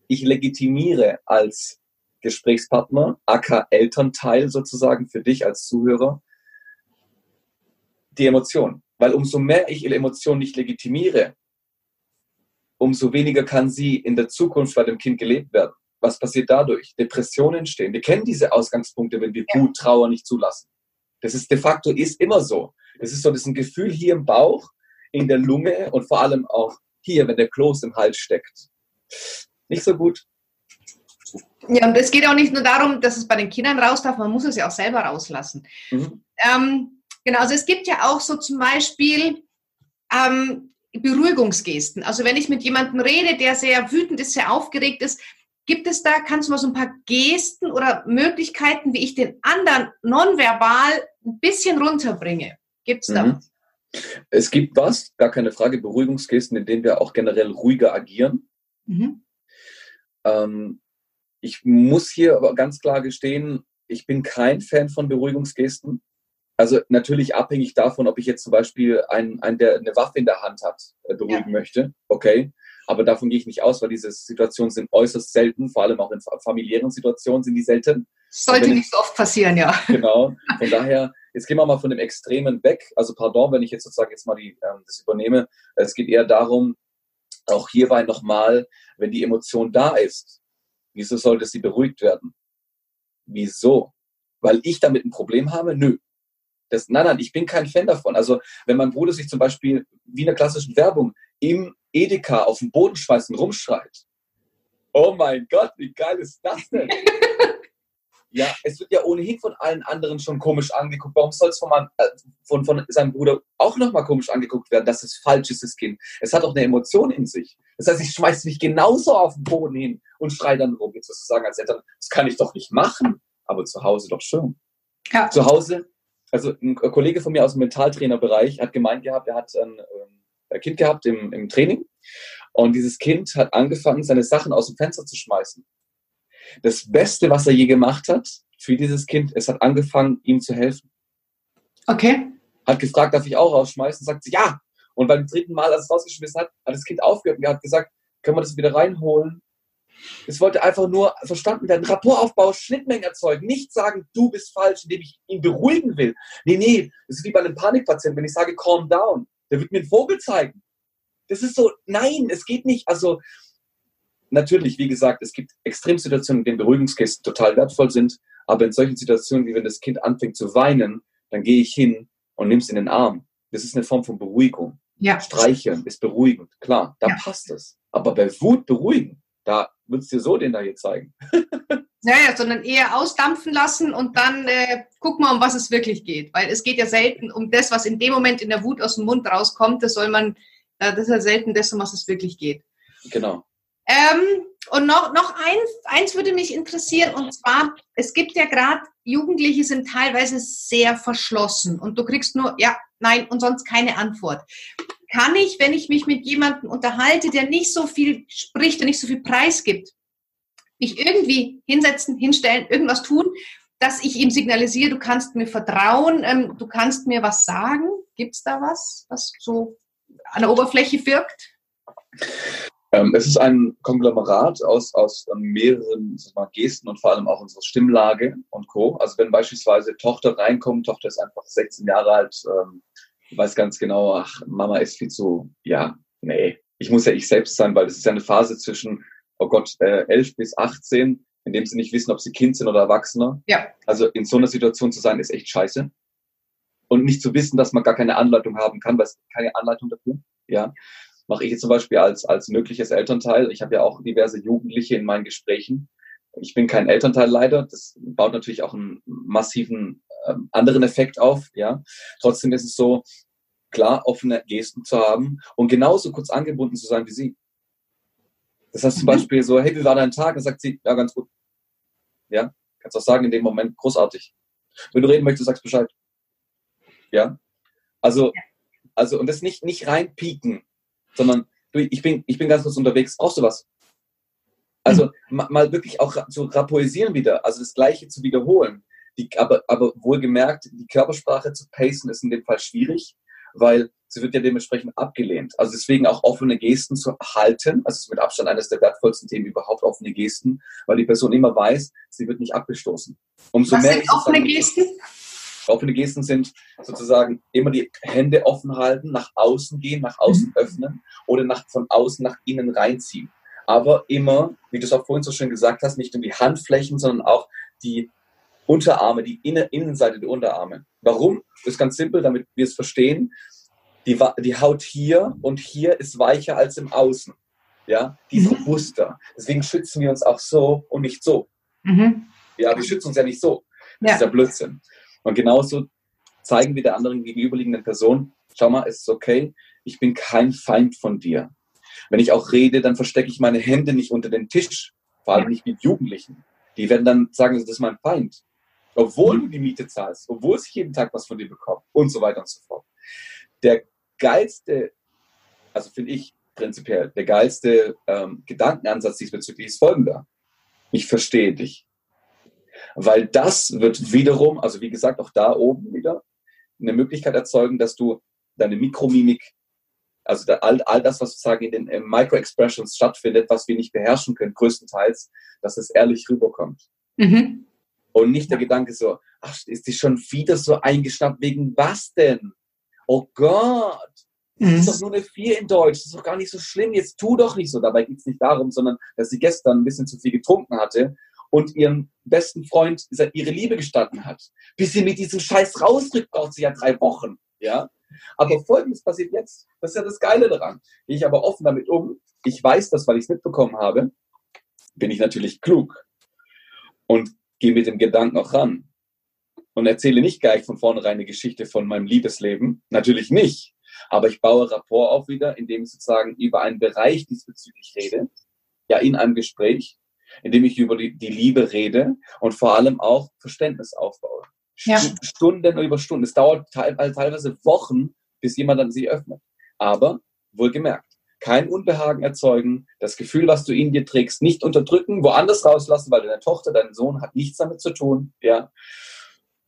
Ich legitimiere als Gesprächspartner, aka Elternteil sozusagen für dich als Zuhörer, die Emotion. Weil umso mehr ich ihre Emotion nicht legitimiere, umso weniger kann sie in der Zukunft bei dem Kind gelebt werden. Was passiert dadurch? Depressionen entstehen. Wir kennen diese Ausgangspunkte, wenn wir Wut, Trauer nicht zulassen. Das ist de facto ist immer so. Das ist so, das ist ein Gefühl hier im Bauch, in der Lunge und vor allem auch hier, wenn der Kloß im Hals steckt. Nicht so gut. Ja, und es geht auch nicht nur darum, dass es bei den Kindern raus darf, man muss es ja auch selber rauslassen. Mhm. Ähm, Genau, also es gibt ja auch so zum Beispiel ähm, Beruhigungsgesten. Also wenn ich mit jemandem rede, der sehr wütend ist, sehr aufgeregt ist, gibt es da, kannst du mal so ein paar Gesten oder Möglichkeiten, wie ich den anderen nonverbal ein bisschen runterbringe? Gibt es da? Mhm. Es gibt was, gar keine Frage, Beruhigungsgesten, in denen wir auch generell ruhiger agieren. Mhm. Ähm, ich muss hier aber ganz klar gestehen, ich bin kein Fan von Beruhigungsgesten. Also natürlich abhängig davon, ob ich jetzt zum Beispiel einen, einen der eine Waffe in der Hand hat, äh, beruhigen ja. möchte. Okay. Aber davon gehe ich nicht aus, weil diese Situationen sind äußerst selten, vor allem auch in familiären Situationen sind die selten. Sollte nicht so oft passieren, ja. *laughs* Genau. Von daher, jetzt gehen wir mal von dem Extremen weg. Also pardon, wenn ich jetzt sozusagen jetzt mal die, ähm, das übernehme. Es geht eher darum, auch hierbei nochmal, wenn die Emotion da ist, wieso sollte sie beruhigt werden? Wieso? Weil ich damit ein Problem habe? Nö. Das, nein, nein, ich bin kein Fan davon. Also wenn mein Bruder sich zum Beispiel wie in der klassischen Werbung im Edeka auf den Boden schmeißt und rumschreit. Oh mein Gott, wie geil ist das denn? *laughs* Ja, es wird ja ohnehin von allen anderen schon komisch angeguckt. Warum soll es von, äh, von, von seinem Bruder auch nochmal komisch angeguckt werden, dass es falsch ist, das Kind? Es hat doch eine Emotion in sich. Das heißt, ich schmeiße mich genauso auf den Boden hin und schreie dann rum. Jetzt wirst du sagen als Eltern, das kann ich doch nicht machen. Aber zu Hause doch schon. Ja. Zu Hause, also ein Kollege von mir aus dem Mentaltrainerbereich hat gemeint gehabt, er hat ein, ähm, ein Kind gehabt im, im Training und dieses Kind hat angefangen, seine Sachen aus dem Fenster zu schmeißen das Beste, was er je gemacht hat für dieses Kind, es hat angefangen, ihm zu helfen. Okay. Hat gefragt, darf ich auch rausschmeißen? Sagt sie, ja. Und beim dritten Mal, als es rausgeschmissen hat, hat das Kind aufgehört und hat gesagt, können wir das wieder reinholen? Es wollte einfach nur verstanden werden, Rapportaufbau, Schnittmengen erzeugen, nicht sagen, du bist falsch, indem ich ihn beruhigen will. Nee, nee, das ist wie bei einem Panikpatienten, wenn ich sage, calm down, der wird mir einen Vogel zeigen. Das ist so, nein, es geht nicht. Also natürlich, wie gesagt, es gibt Extremsituationen, in denen Beruhigungskisten total wertvoll sind, aber in solchen Situationen, wie wenn das Kind anfängt zu weinen, dann gehe ich hin und nehme es in den Arm. Das ist eine Form von Beruhigung. Ja. Streicheln ist beruhigend, klar, da ja. passt es. Aber bei Wut beruhigen, da würdest du dir so den da hier zeigen. *laughs* Naja, sondern eher ausdampfen lassen und dann äh, guck mal, um was es wirklich geht. Weil es geht ja selten um das, was in dem Moment in der Wut aus dem Mund rauskommt. Das soll man, äh, das ist ja selten das, um was es wirklich geht. Genau. Ähm, und noch, noch eins, eins würde mich interessieren, und zwar, es gibt ja gerade, Jugendliche sind teilweise sehr verschlossen und du kriegst nur ja, nein und sonst keine Antwort. Kann ich, wenn ich mich mit jemandem unterhalte, der nicht so viel spricht und nicht so viel Preis gibt, mich irgendwie hinsetzen, hinstellen, irgendwas tun, dass ich ihm signalisiere, du kannst mir vertrauen, ähm, du kannst mir was sagen? Gibt es da was, was so an der Oberfläche wirkt? Ähm, es ist ein Konglomerat aus, aus ähm, mehreren mal, Gesten und vor allem auch unserer Stimmlage und Co. Also wenn beispielsweise Tochter reinkommt, Tochter ist einfach 16 Jahre alt, ähm, weiß ganz genau, ach, Mama ist viel zu, ja, nee, ich muss ja ich selbst sein, weil das ist ja eine Phase zwischen, oh Gott, äh, 11 bis 18, in dem sie nicht wissen, ob sie Kind sind oder Erwachsener. Ja. Also in so einer Situation zu sein, ist echt scheiße. Und nicht zu wissen, dass man gar keine Anleitung haben kann, weil es keine Anleitung dafür. Ja mache ich jetzt zum Beispiel als, als mögliches Elternteil. Ich habe ja auch diverse Jugendliche in meinen Gesprächen. Ich bin kein Elternteil leider. Das baut natürlich auch einen massiven ähm, anderen Effekt auf. Ja, trotzdem ist es so, klar offene Gesten zu haben und genauso kurz angebunden zu sein wie sie. Das heißt zum mhm. Beispiel so, hey, wie war dein Tag? Dann sagt sie, ja, ganz gut. Ja, kannst auch sagen in dem Moment, großartig. Wenn du reden möchtest, sagst Bescheid. Ja, also, also und das nicht nicht reinpieken, sondern du, ich bin, ich bin ganz kurz unterwegs, brauchst du was? Also mhm. mal wirklich auch zu rapoisieren wieder, also das Gleiche zu wiederholen. Die, aber, aber wohlgemerkt, die Körpersprache zu pacen ist in dem Fall schwierig, weil sie wird ja dementsprechend abgelehnt. Also deswegen auch offene Gesten zu halten, also ist mit Abstand eines der wertvollsten Themen überhaupt, offene Gesten, weil die Person immer weiß, sie wird nicht abgestoßen. Umso Was mehr sind offene Gesten? Offene Gesten sind sozusagen immer die Hände offen halten, nach außen gehen, nach außen mhm. öffnen oder nach, von außen nach innen reinziehen. Aber immer, wie du es auch vorhin so schön gesagt hast, nicht nur die Handflächen, sondern auch die Unterarme, die Innenseite der Unterarme. Warum? Das ist ganz simpel, damit wir es verstehen. Die, die Haut hier und hier ist weicher als im Außen. Ja, die ist mhm. robuster. Deswegen schützen wir uns auch so und nicht so. Mhm. Ja, wir schützen uns ja nicht so. Das ja. ist ja Blödsinn. Und genauso zeigen wir der anderen gegenüberliegenden Person, schau mal, es ist okay, ich bin kein Feind von dir. Wenn ich auch rede, dann verstecke ich meine Hände nicht unter den Tisch, vor allem nicht mit Jugendlichen. Die werden dann sagen, das ist mein Feind. Obwohl du die Miete zahlst, obwohl ich jeden Tag was von dir bekomme und so weiter und so fort. Der geilste, also finde ich prinzipiell, der geilste ähm, Gedankenansatz diesbezüglich ist folgender. Ich verstehe dich. Weil das wird wiederum, also wie gesagt, auch da oben wieder eine Möglichkeit erzeugen, dass du deine Mikromimik, also all, all das, was sozusagen in den äh, Micro-Expressions stattfindet, was wir nicht beherrschen können, größtenteils, dass es ehrlich rüberkommt. Mhm. Und nicht der Gedanke so, ach, ist die schon wieder so eingeschnappt, wegen was denn? Oh Gott, das ist mhm. doch nur eine 4 in Deutsch, das ist doch gar nicht so schlimm, jetzt tu doch nicht so. Dabei geht es nicht darum, sondern dass sie gestern ein bisschen zu viel getrunken hatte und ihren besten Freund ihre Liebe gestanden hat. Bis sie mit diesem Scheiß rausdrückt, braucht sie ja drei Wochen. Ja? Aber folgendes passiert jetzt. Das ist ja das Geile daran. Gehe ich aber offen damit um. Ich weiß das, weil ich es mitbekommen habe. Bin ich natürlich klug. Und gehe mit dem Gedanken auch ran und erzähle nicht gleich von vornherein eine Geschichte von meinem Liebesleben. Natürlich nicht. Aber ich baue Rapport auf wieder, indem ich sozusagen über einen Bereich diesbezüglich rede, ja, in einem Gespräch, indem ich über die, die Liebe rede und vor allem auch Verständnis aufbaue. Ja. Stunden über Stunden. Es dauert teilweise Wochen, bis jemand dann sich öffnet. Aber wohlgemerkt, kein Unbehagen erzeugen, das Gefühl, was du in dir trägst, nicht unterdrücken, woanders rauslassen, weil deine Tochter, dein Sohn hat nichts damit zu tun, ja.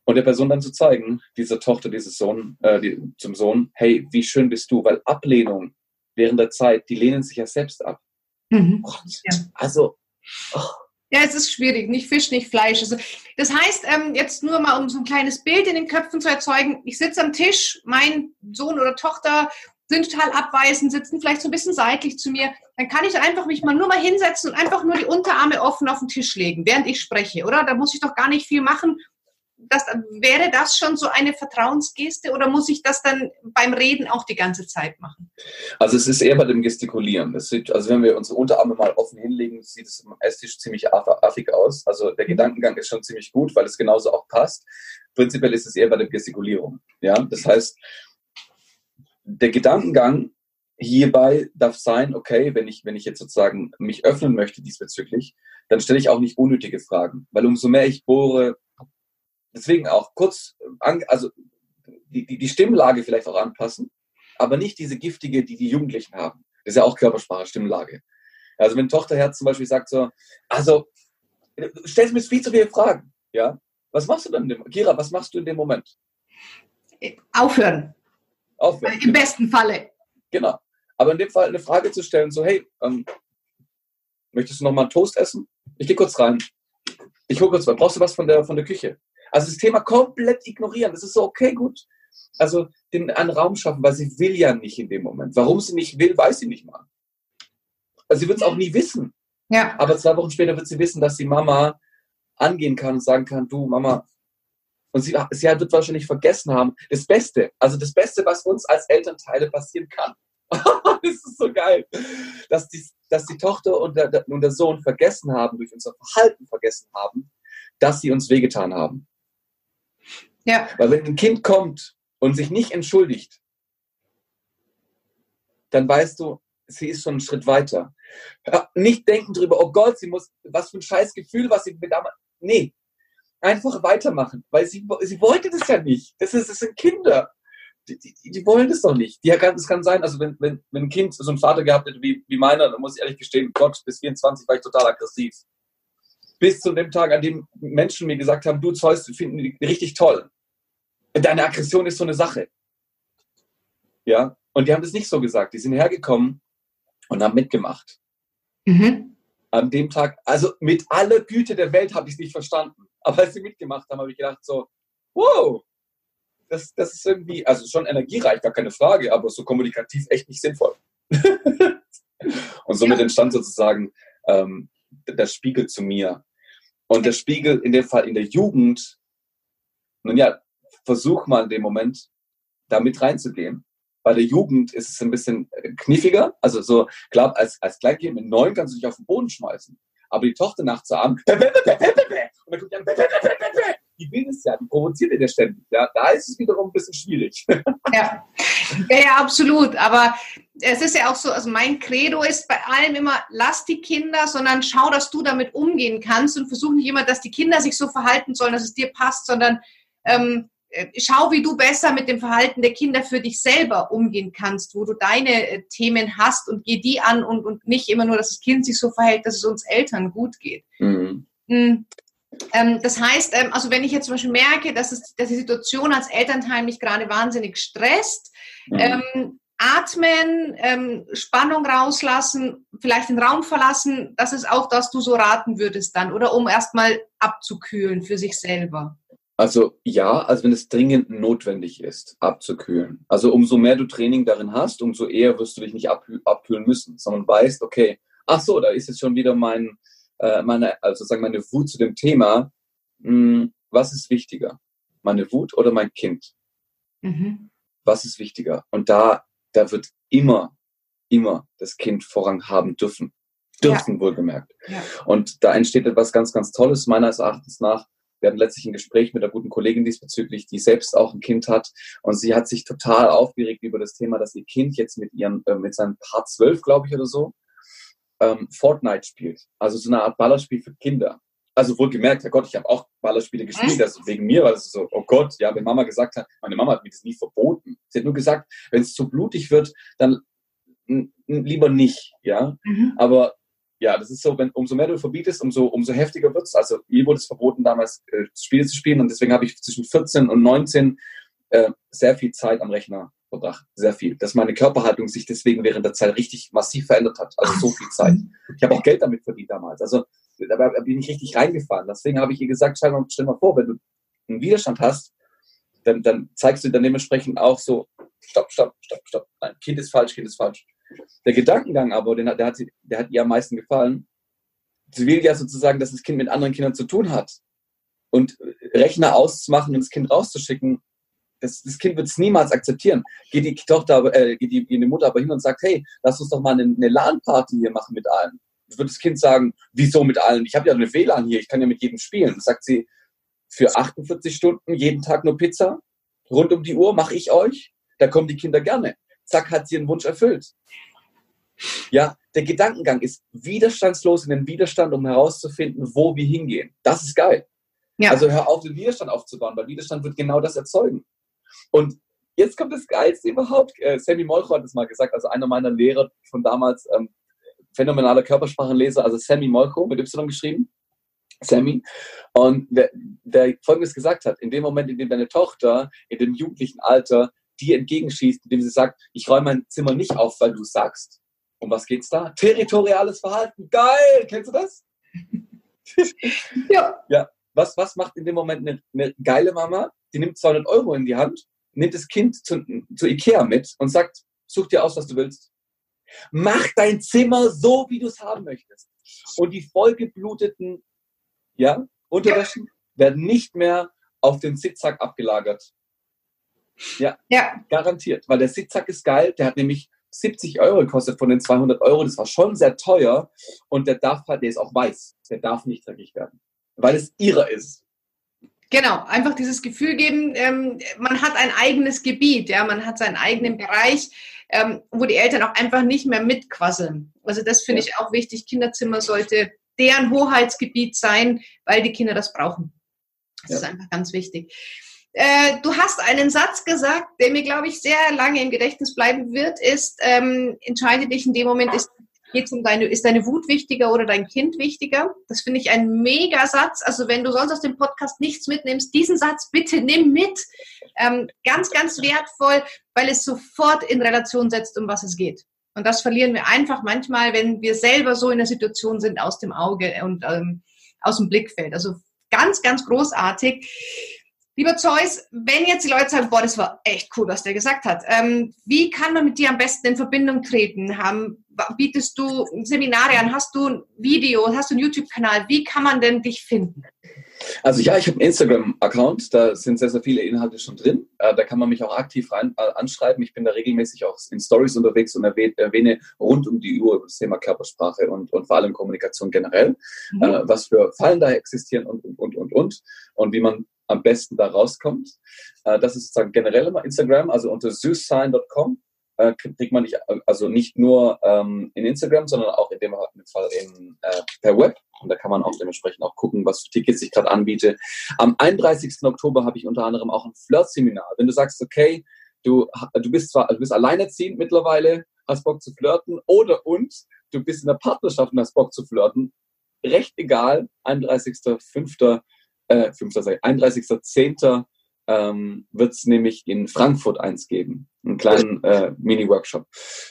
Und der Person dann zu zeigen, dieser Tochter, dieses Sohn, äh, die, zum Sohn, hey, wie schön bist du, weil Ablehnung während der Zeit, die lehnen sich ja selbst ab. Mhm. Gott, ja. Also, oh. Ja, es ist schwierig, nicht Fisch, nicht Fleisch. Also, das heißt, ähm, jetzt nur mal, um so ein kleines Bild in den Köpfen zu erzeugen, ich sitze am Tisch, mein Sohn oder Tochter sind total abweisend, sitzen vielleicht so ein bisschen seitlich zu mir, dann kann ich einfach mich mal nur mal hinsetzen und einfach nur die Unterarme offen auf den Tisch legen, während ich spreche, oder? Da muss ich doch gar nicht viel machen. Das, wäre das schon so eine Vertrauensgeste oder muss ich das dann beim Reden auch die ganze Zeit machen? Also es ist eher bei dem Gestikulieren. Sieht, also wenn wir unsere Unterarme mal offen hinlegen, sieht es am Esstisch ziemlich affig aus. Also der. Gedankengang ist schon ziemlich gut, weil es genauso auch passt. Prinzipiell ist es eher bei der Gestikulierung. Ja, das heißt, der Gedankengang hierbei darf sein, okay, wenn ich, wenn ich jetzt sozusagen mich öffnen möchte diesbezüglich, dann stelle ich auch nicht unnötige Fragen, weil umso mehr ich bohre, deswegen auch kurz, also die, die, die Stimmlage vielleicht auch anpassen, aber nicht diese giftige, die die Jugendlichen haben. Das ist ja auch Körpersprache, Stimmlage. Also wenn Tochterherz zum Beispiel sagt so, also stellst mir viel zu viele Fragen, ja? Was machst du dann? Kira, was machst du in dem Moment? Aufhören. Aufwärts. Im genau. besten Falle. Genau. Aber in dem Fall eine Frage zu stellen, so, hey, ähm, möchtest du noch mal einen Toast essen? Ich gehe kurz rein. Ich hole kurz. Brauchst du was von der, von der Küche? Also das Thema komplett ignorieren. Das ist so, okay, gut. Also den einen Raum schaffen, weil sie will ja nicht in dem Moment. Warum sie nicht will, weiß sie nicht mal. Also sie wird es auch nie wissen. Ja. Aber zwei Wochen später wird sie wissen, dass sie Mama angehen kann und sagen kann, du Mama, und sie, sie wird wahrscheinlich vergessen haben, das Beste, also das Beste, was uns als Elternteile passieren kann. *laughs* das ist so geil. Dass die, dass die Tochter und der, und der Sohn vergessen haben, durch unser Verhalten vergessen haben, dass sie uns wehgetan haben. Ja. Weil wenn ein Kind kommt und sich nicht entschuldigt, dann weißt du, sie ist schon einen Schritt weiter. Nicht denken drüber, oh Gott, sie muss, was für ein scheiß Gefühl, was sie mit damals. Nee, einfach weitermachen, weil sie, sie wollte das ja nicht. Das, ist, das sind Kinder. Die, die, die wollen das doch nicht. Die, es kann sein, also wenn, wenn, wenn ein Kind so einen Vater gehabt hätte wie, wie meiner, dann muss ich ehrlich gestehen, Gott, bis 24 war ich total aggressiv. Bis zu dem Tag, an dem Menschen mir gesagt haben, du Zeus, finden die richtig toll. Deine Aggression ist so eine Sache. Ja, und die haben das nicht so gesagt. Die sind hergekommen und haben mitgemacht. Mhm. An dem Tag, also mit aller Güte der Welt habe ich es nicht verstanden. Aber als sie mitgemacht haben, habe ich gedacht so, wow, das, das ist irgendwie, also schon energiereich, gar keine Frage, aber so kommunikativ echt nicht sinnvoll. *laughs* und somit entstand sozusagen ähm, der Spiegel zu mir. Und der Spiegel in dem Fall in der Jugend, nun ja, versuch mal in dem Moment da mit reinzugehen. Bei der Jugend ist es ein bisschen kniffliger. Also so, klar, als, als Kleinkind mit neun kannst du dich auf den Boden schmeißen. Aber die Tochter nachts arm, *laughs* und dann guckt die an, *laughs* die will es ja, die provoziert ihr ja ständig. Ja, da ist es wiederum ein bisschen schwierig. *laughs* Ja. ja, ja, absolut. Aber es ist ja auch so, also mein Credo ist bei allem immer, lass die Kinder, sondern schau, dass du damit umgehen kannst und versuch nicht immer, dass die Kinder sich so verhalten sollen, dass es dir passt, sondern ähm, äh, schau, wie du besser mit dem Verhalten der Kinder für dich selber umgehen kannst, wo du deine äh, Themen hast und geh die an und, und nicht immer nur, dass das Kind sich so verhält, dass es uns Eltern gut geht. Mhm. Mhm. Ähm, das heißt, ähm, also wenn ich jetzt zum Beispiel merke, dass, es, dass die Situation als Elternteil mich gerade wahnsinnig stresst, mhm. ähm, atmen, ähm, Spannung rauslassen, vielleicht den Raum verlassen, das ist auch das, du so raten würdest dann, oder um erstmal abzukühlen für sich selber. Also ja, also wenn es dringend notwendig ist, abzukühlen. Also umso mehr du Training darin hast, umso eher wirst du dich nicht abkühlen müssen, sondern weißt, okay, ach so, da ist jetzt schon wieder mein, äh, meine, also sagen meine Wut zu dem Thema. Hm, was ist wichtiger? Meine Wut oder mein Kind? Mhm. Was ist wichtiger? Und da, da wird immer, immer das Kind Vorrang haben dürfen. Dürfen ja. wohlgemerkt. Ja. Und da entsteht etwas ganz, ganz Tolles meines Erachtens nach. Wir hatten letztlich ein Gespräch mit einer guten Kollegin diesbezüglich, die selbst auch ein Kind hat. Und sie hat sich total aufgeregt über das Thema, dass ihr Kind jetzt mit ihren, äh, mit seinem Paar 12, glaube ich, oder so, ähm, Fortnite spielt. Also so eine Art Ballerspiel für Kinder. Also wohlgemerkt, Herr Gott, ich habe auch Ballerspiele gespielt, also wegen mir, weil es so, oh Gott, ja, wenn Mama gesagt hat, meine Mama hat mir das nie verboten. Sie hat nur gesagt, wenn es zu blutig wird, dann lieber nicht, ja. Mhm. Aber ja, das ist so, wenn umso mehr du verbietest, umso, umso heftiger wird's. Also mir wurde es verboten, damals äh, Spiele zu spielen und deswegen habe ich zwischen 14 und 19 äh, sehr viel Zeit am Rechner verbracht. Sehr viel. Dass meine Körperhaltung sich deswegen während der Zeit richtig massiv verändert hat. Also so viel Zeit. Ich habe auch Geld damit verdient damals. Also da bin ich richtig reingefahren. Deswegen habe ich ihr gesagt, stell mal, stell mal vor, wenn du einen Widerstand hast, dann, dann zeigst du dann dementsprechend auch so, stopp, stopp, stopp, stopp. Nein, Kind ist falsch, Kind ist falsch. Der Gedankengang aber, den, der, hat, der hat ihr am meisten gefallen. Sie will ja sozusagen, dass das Kind mit anderen Kindern zu tun hat. Und Rechner auszumachen und das Kind rauszuschicken, das, das Kind wird es niemals akzeptieren. Geht die Tochter, äh, geht die, die Mutter aber hin und sagt, hey, lass uns doch mal eine, eine LAN-Party hier machen mit allen. Wird das Kind sagen, wieso mit allen? Ich habe ja eine WLAN hier, ich kann ja mit jedem spielen. Das sagt sie, für 48 Stunden, jeden Tag nur Pizza, rund um die Uhr mache ich euch. Da kommen die Kinder gerne zack, hat sie ihren Wunsch erfüllt. Ja, der Gedankengang ist widerstandslos in den Widerstand, um herauszufinden, wo wir hingehen. Das ist geil. Ja. Also hör auf, den Widerstand aufzubauen, weil Widerstand wird genau das erzeugen. Und jetzt kommt das Geilste überhaupt. Äh, Sammy Molcho hat es mal gesagt, also einer meiner Lehrer von damals, ähm, phänomenaler Körpersprachenleser, also Sammy Molcho mit Y geschrieben. Sammy. Und der, der Folgendes gesagt hat, in dem Moment, in dem deine Tochter in dem jugendlichen Alter dir entgegenschießt, indem sie sagt, ich räume mein Zimmer nicht auf, weil du sagst. Um was geht's da? Territoriales Verhalten. Geil! Kennst du das? *laughs* ja. Ja. Was, was macht in dem Moment eine, eine geile Mama? Die nimmt 200 Euro in die Hand, nimmt das Kind zu, zu Ikea mit und sagt, such dir aus, was du willst. Mach dein Zimmer so, wie du es haben möchtest. Und die vollgebluteten ja, Unterwäschen ja. werden nicht mehr auf den Zickzack abgelagert. Ja, ja, garantiert. Weil der Sitzsack ist geil. Der hat nämlich 70 Euro gekostet von den 200 Euro. Das war schon sehr teuer. Und der darf halt, der ist auch weiß. Der darf nicht dreckig werden. Weil es ihrer ist. Genau, einfach dieses Gefühl geben, ähm, man hat ein eigenes Gebiet, ja, man hat seinen eigenen Bereich, ähm, wo die Eltern auch einfach nicht mehr mitquasseln. Also das finde ja. ich auch wichtig. Kinderzimmer sollte deren Hoheitsgebiet sein, weil die Kinder das brauchen. Das ja. ist einfach ganz wichtig. Äh, du hast einen Satz gesagt, der mir, glaube ich, sehr lange im Gedächtnis bleiben wird, ist, ähm, entscheide dich in dem Moment, ist, geht's um deine, ist deine Wut wichtiger oder dein Kind wichtiger? Das finde ich ein Mega-Satz. Also wenn du sonst aus dem Podcast nichts mitnimmst, diesen Satz bitte nimm mit. Ähm, ganz, ganz wertvoll, weil es sofort in Relation setzt, um was es geht. Und das verlieren wir einfach manchmal, wenn wir selber so in der Situation sind, aus dem Auge und ähm, aus dem Blickfeld. Also ganz, ganz großartig. Lieber Zeus, wenn jetzt die Leute sagen, boah, das war echt cool, was der gesagt hat, ähm, wie kann man mit dir am besten in Verbindung treten? Haben, bietest du Seminare an? Hast du ein Video? Hast du einen YouTube-Kanal? Wie kann man denn dich finden? Also ja, ich habe einen Instagram-Account, da sind sehr, sehr viele Inhalte schon drin. Äh, da kann man mich auch aktiv rein, äh, anschreiben. Ich bin da regelmäßig auch in Stories unterwegs und erwähne rund um die Uhr das Thema Körpersprache und, und vor allem Kommunikation generell, mhm. äh, was für Fallen da existieren und, und, und, und, und, und wie man am besten da rauskommt. Äh, das ist sozusagen generell immer Instagram, also unter süßsein.com äh, kriegt man nicht, also nicht nur ähm, in Instagram, sondern auch in dem Fall in, äh, per Web. Und da kann man auch dementsprechend auch gucken, was für Tickets ich gerade anbiete. Am 31. Oktober habe ich unter anderem auch ein Flirt-Seminar. Wenn du sagst, okay, du, du bist zwar, du bist alleinerziehend mittlerweile, hast Bock zu flirten, oder und du bist in der Partnerschaft und hast Bock zu flirten, recht egal, 31.05 äh, 31.10. Ähm, wird es nämlich in Frankfurt eins geben. Einen kleinen äh, Mini-Workshop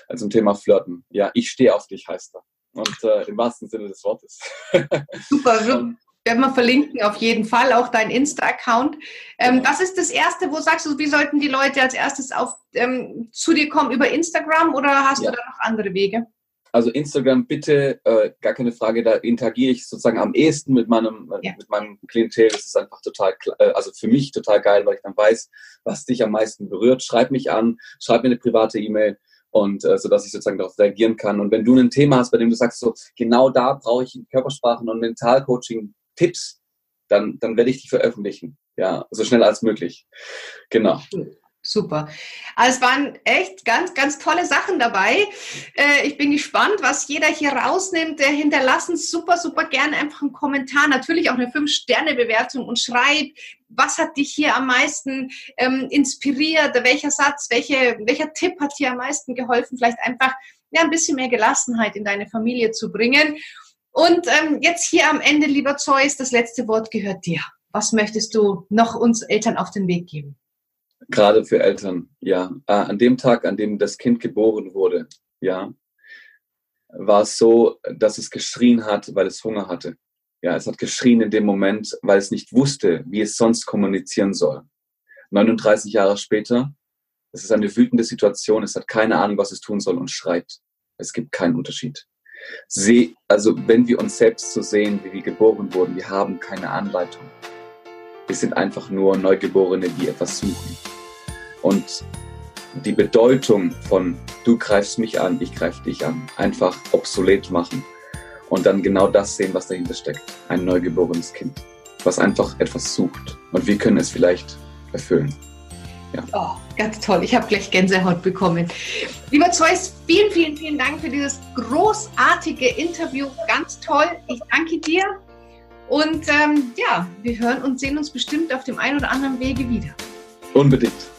äh, zum Thema Flirten. Ja, ich stehe auf dich, heißt er. Und äh, im wahrsten Sinne des Wortes. *laughs* Super, wir werden wir verlinken auf jeden Fall, auch dein Insta-Account. Ähm, das ist das Erste, wo sagst du, wie sollten die Leute als erstes auf, ähm, zu dir kommen? Über Instagram oder hast ja. du da noch andere Wege? Also Instagram bitte, äh, gar keine Frage, da interagiere ich sozusagen am ehesten mit meinem, ja. mit meinem Klientel. Das ist einfach total, äh, also für mich total geil, weil ich dann weiß, was dich am meisten berührt. Schreib mich an, schreib mir eine private E-Mail und äh, so dass ich sozusagen darauf reagieren kann. Und wenn du ein Thema hast, bei dem du sagst, so genau da brauche ich Körpersprachen und Mentalcoaching-Tipps, dann, dann werde ich die veröffentlichen. Ja, so schnell als möglich. Genau. Super. Also es waren echt ganz, ganz tolle Sachen dabei. Äh, ich bin gespannt, was jeder hier rausnimmt. Äh, hinterlassen super, super gerne einfach einen Kommentar, natürlich auch eine 5-Sterne-Bewertung und schreib, was hat dich hier am meisten ähm, inspiriert, welcher Satz, welche, welcher Tipp hat dir am meisten geholfen, vielleicht einfach ja, ein bisschen mehr Gelassenheit in deine Familie zu bringen. Und ähm, jetzt hier am Ende, lieber Zeus, das letzte Wort gehört dir. Was möchtest du noch uns Eltern auf den Weg geben? Gerade für Eltern, ja. Äh, an dem Tag, an dem das Kind geboren wurde, ja, war es so, dass es geschrien hat, weil es Hunger hatte. Ja, es hat geschrien in dem Moment, weil es nicht wusste, wie es sonst kommunizieren soll. 39 Jahre später, es ist eine wütende Situation, es hat keine Ahnung, was es tun soll und schreit. Es gibt keinen Unterschied. Seh, also wenn wir uns selbst so sehen, wie wir geboren wurden, wir haben keine Anleitung. Wir sind einfach nur Neugeborene, die etwas suchen. Und die Bedeutung von du greifst mich an, ich greife dich an, einfach obsolet machen und dann genau das sehen, was dahinter steckt. Ein neugeborenes Kind, was einfach etwas sucht. Und wir können es vielleicht erfüllen. Ja. Oh, ganz toll. Ich habe gleich Gänsehaut bekommen. Lieber Zeus, vielen, vielen, vielen Dank für dieses großartige Interview. Ganz toll. Ich danke dir. Und ähm, ja, wir hören und sehen uns bestimmt auf dem einen oder anderen Wege wieder. Unbedingt.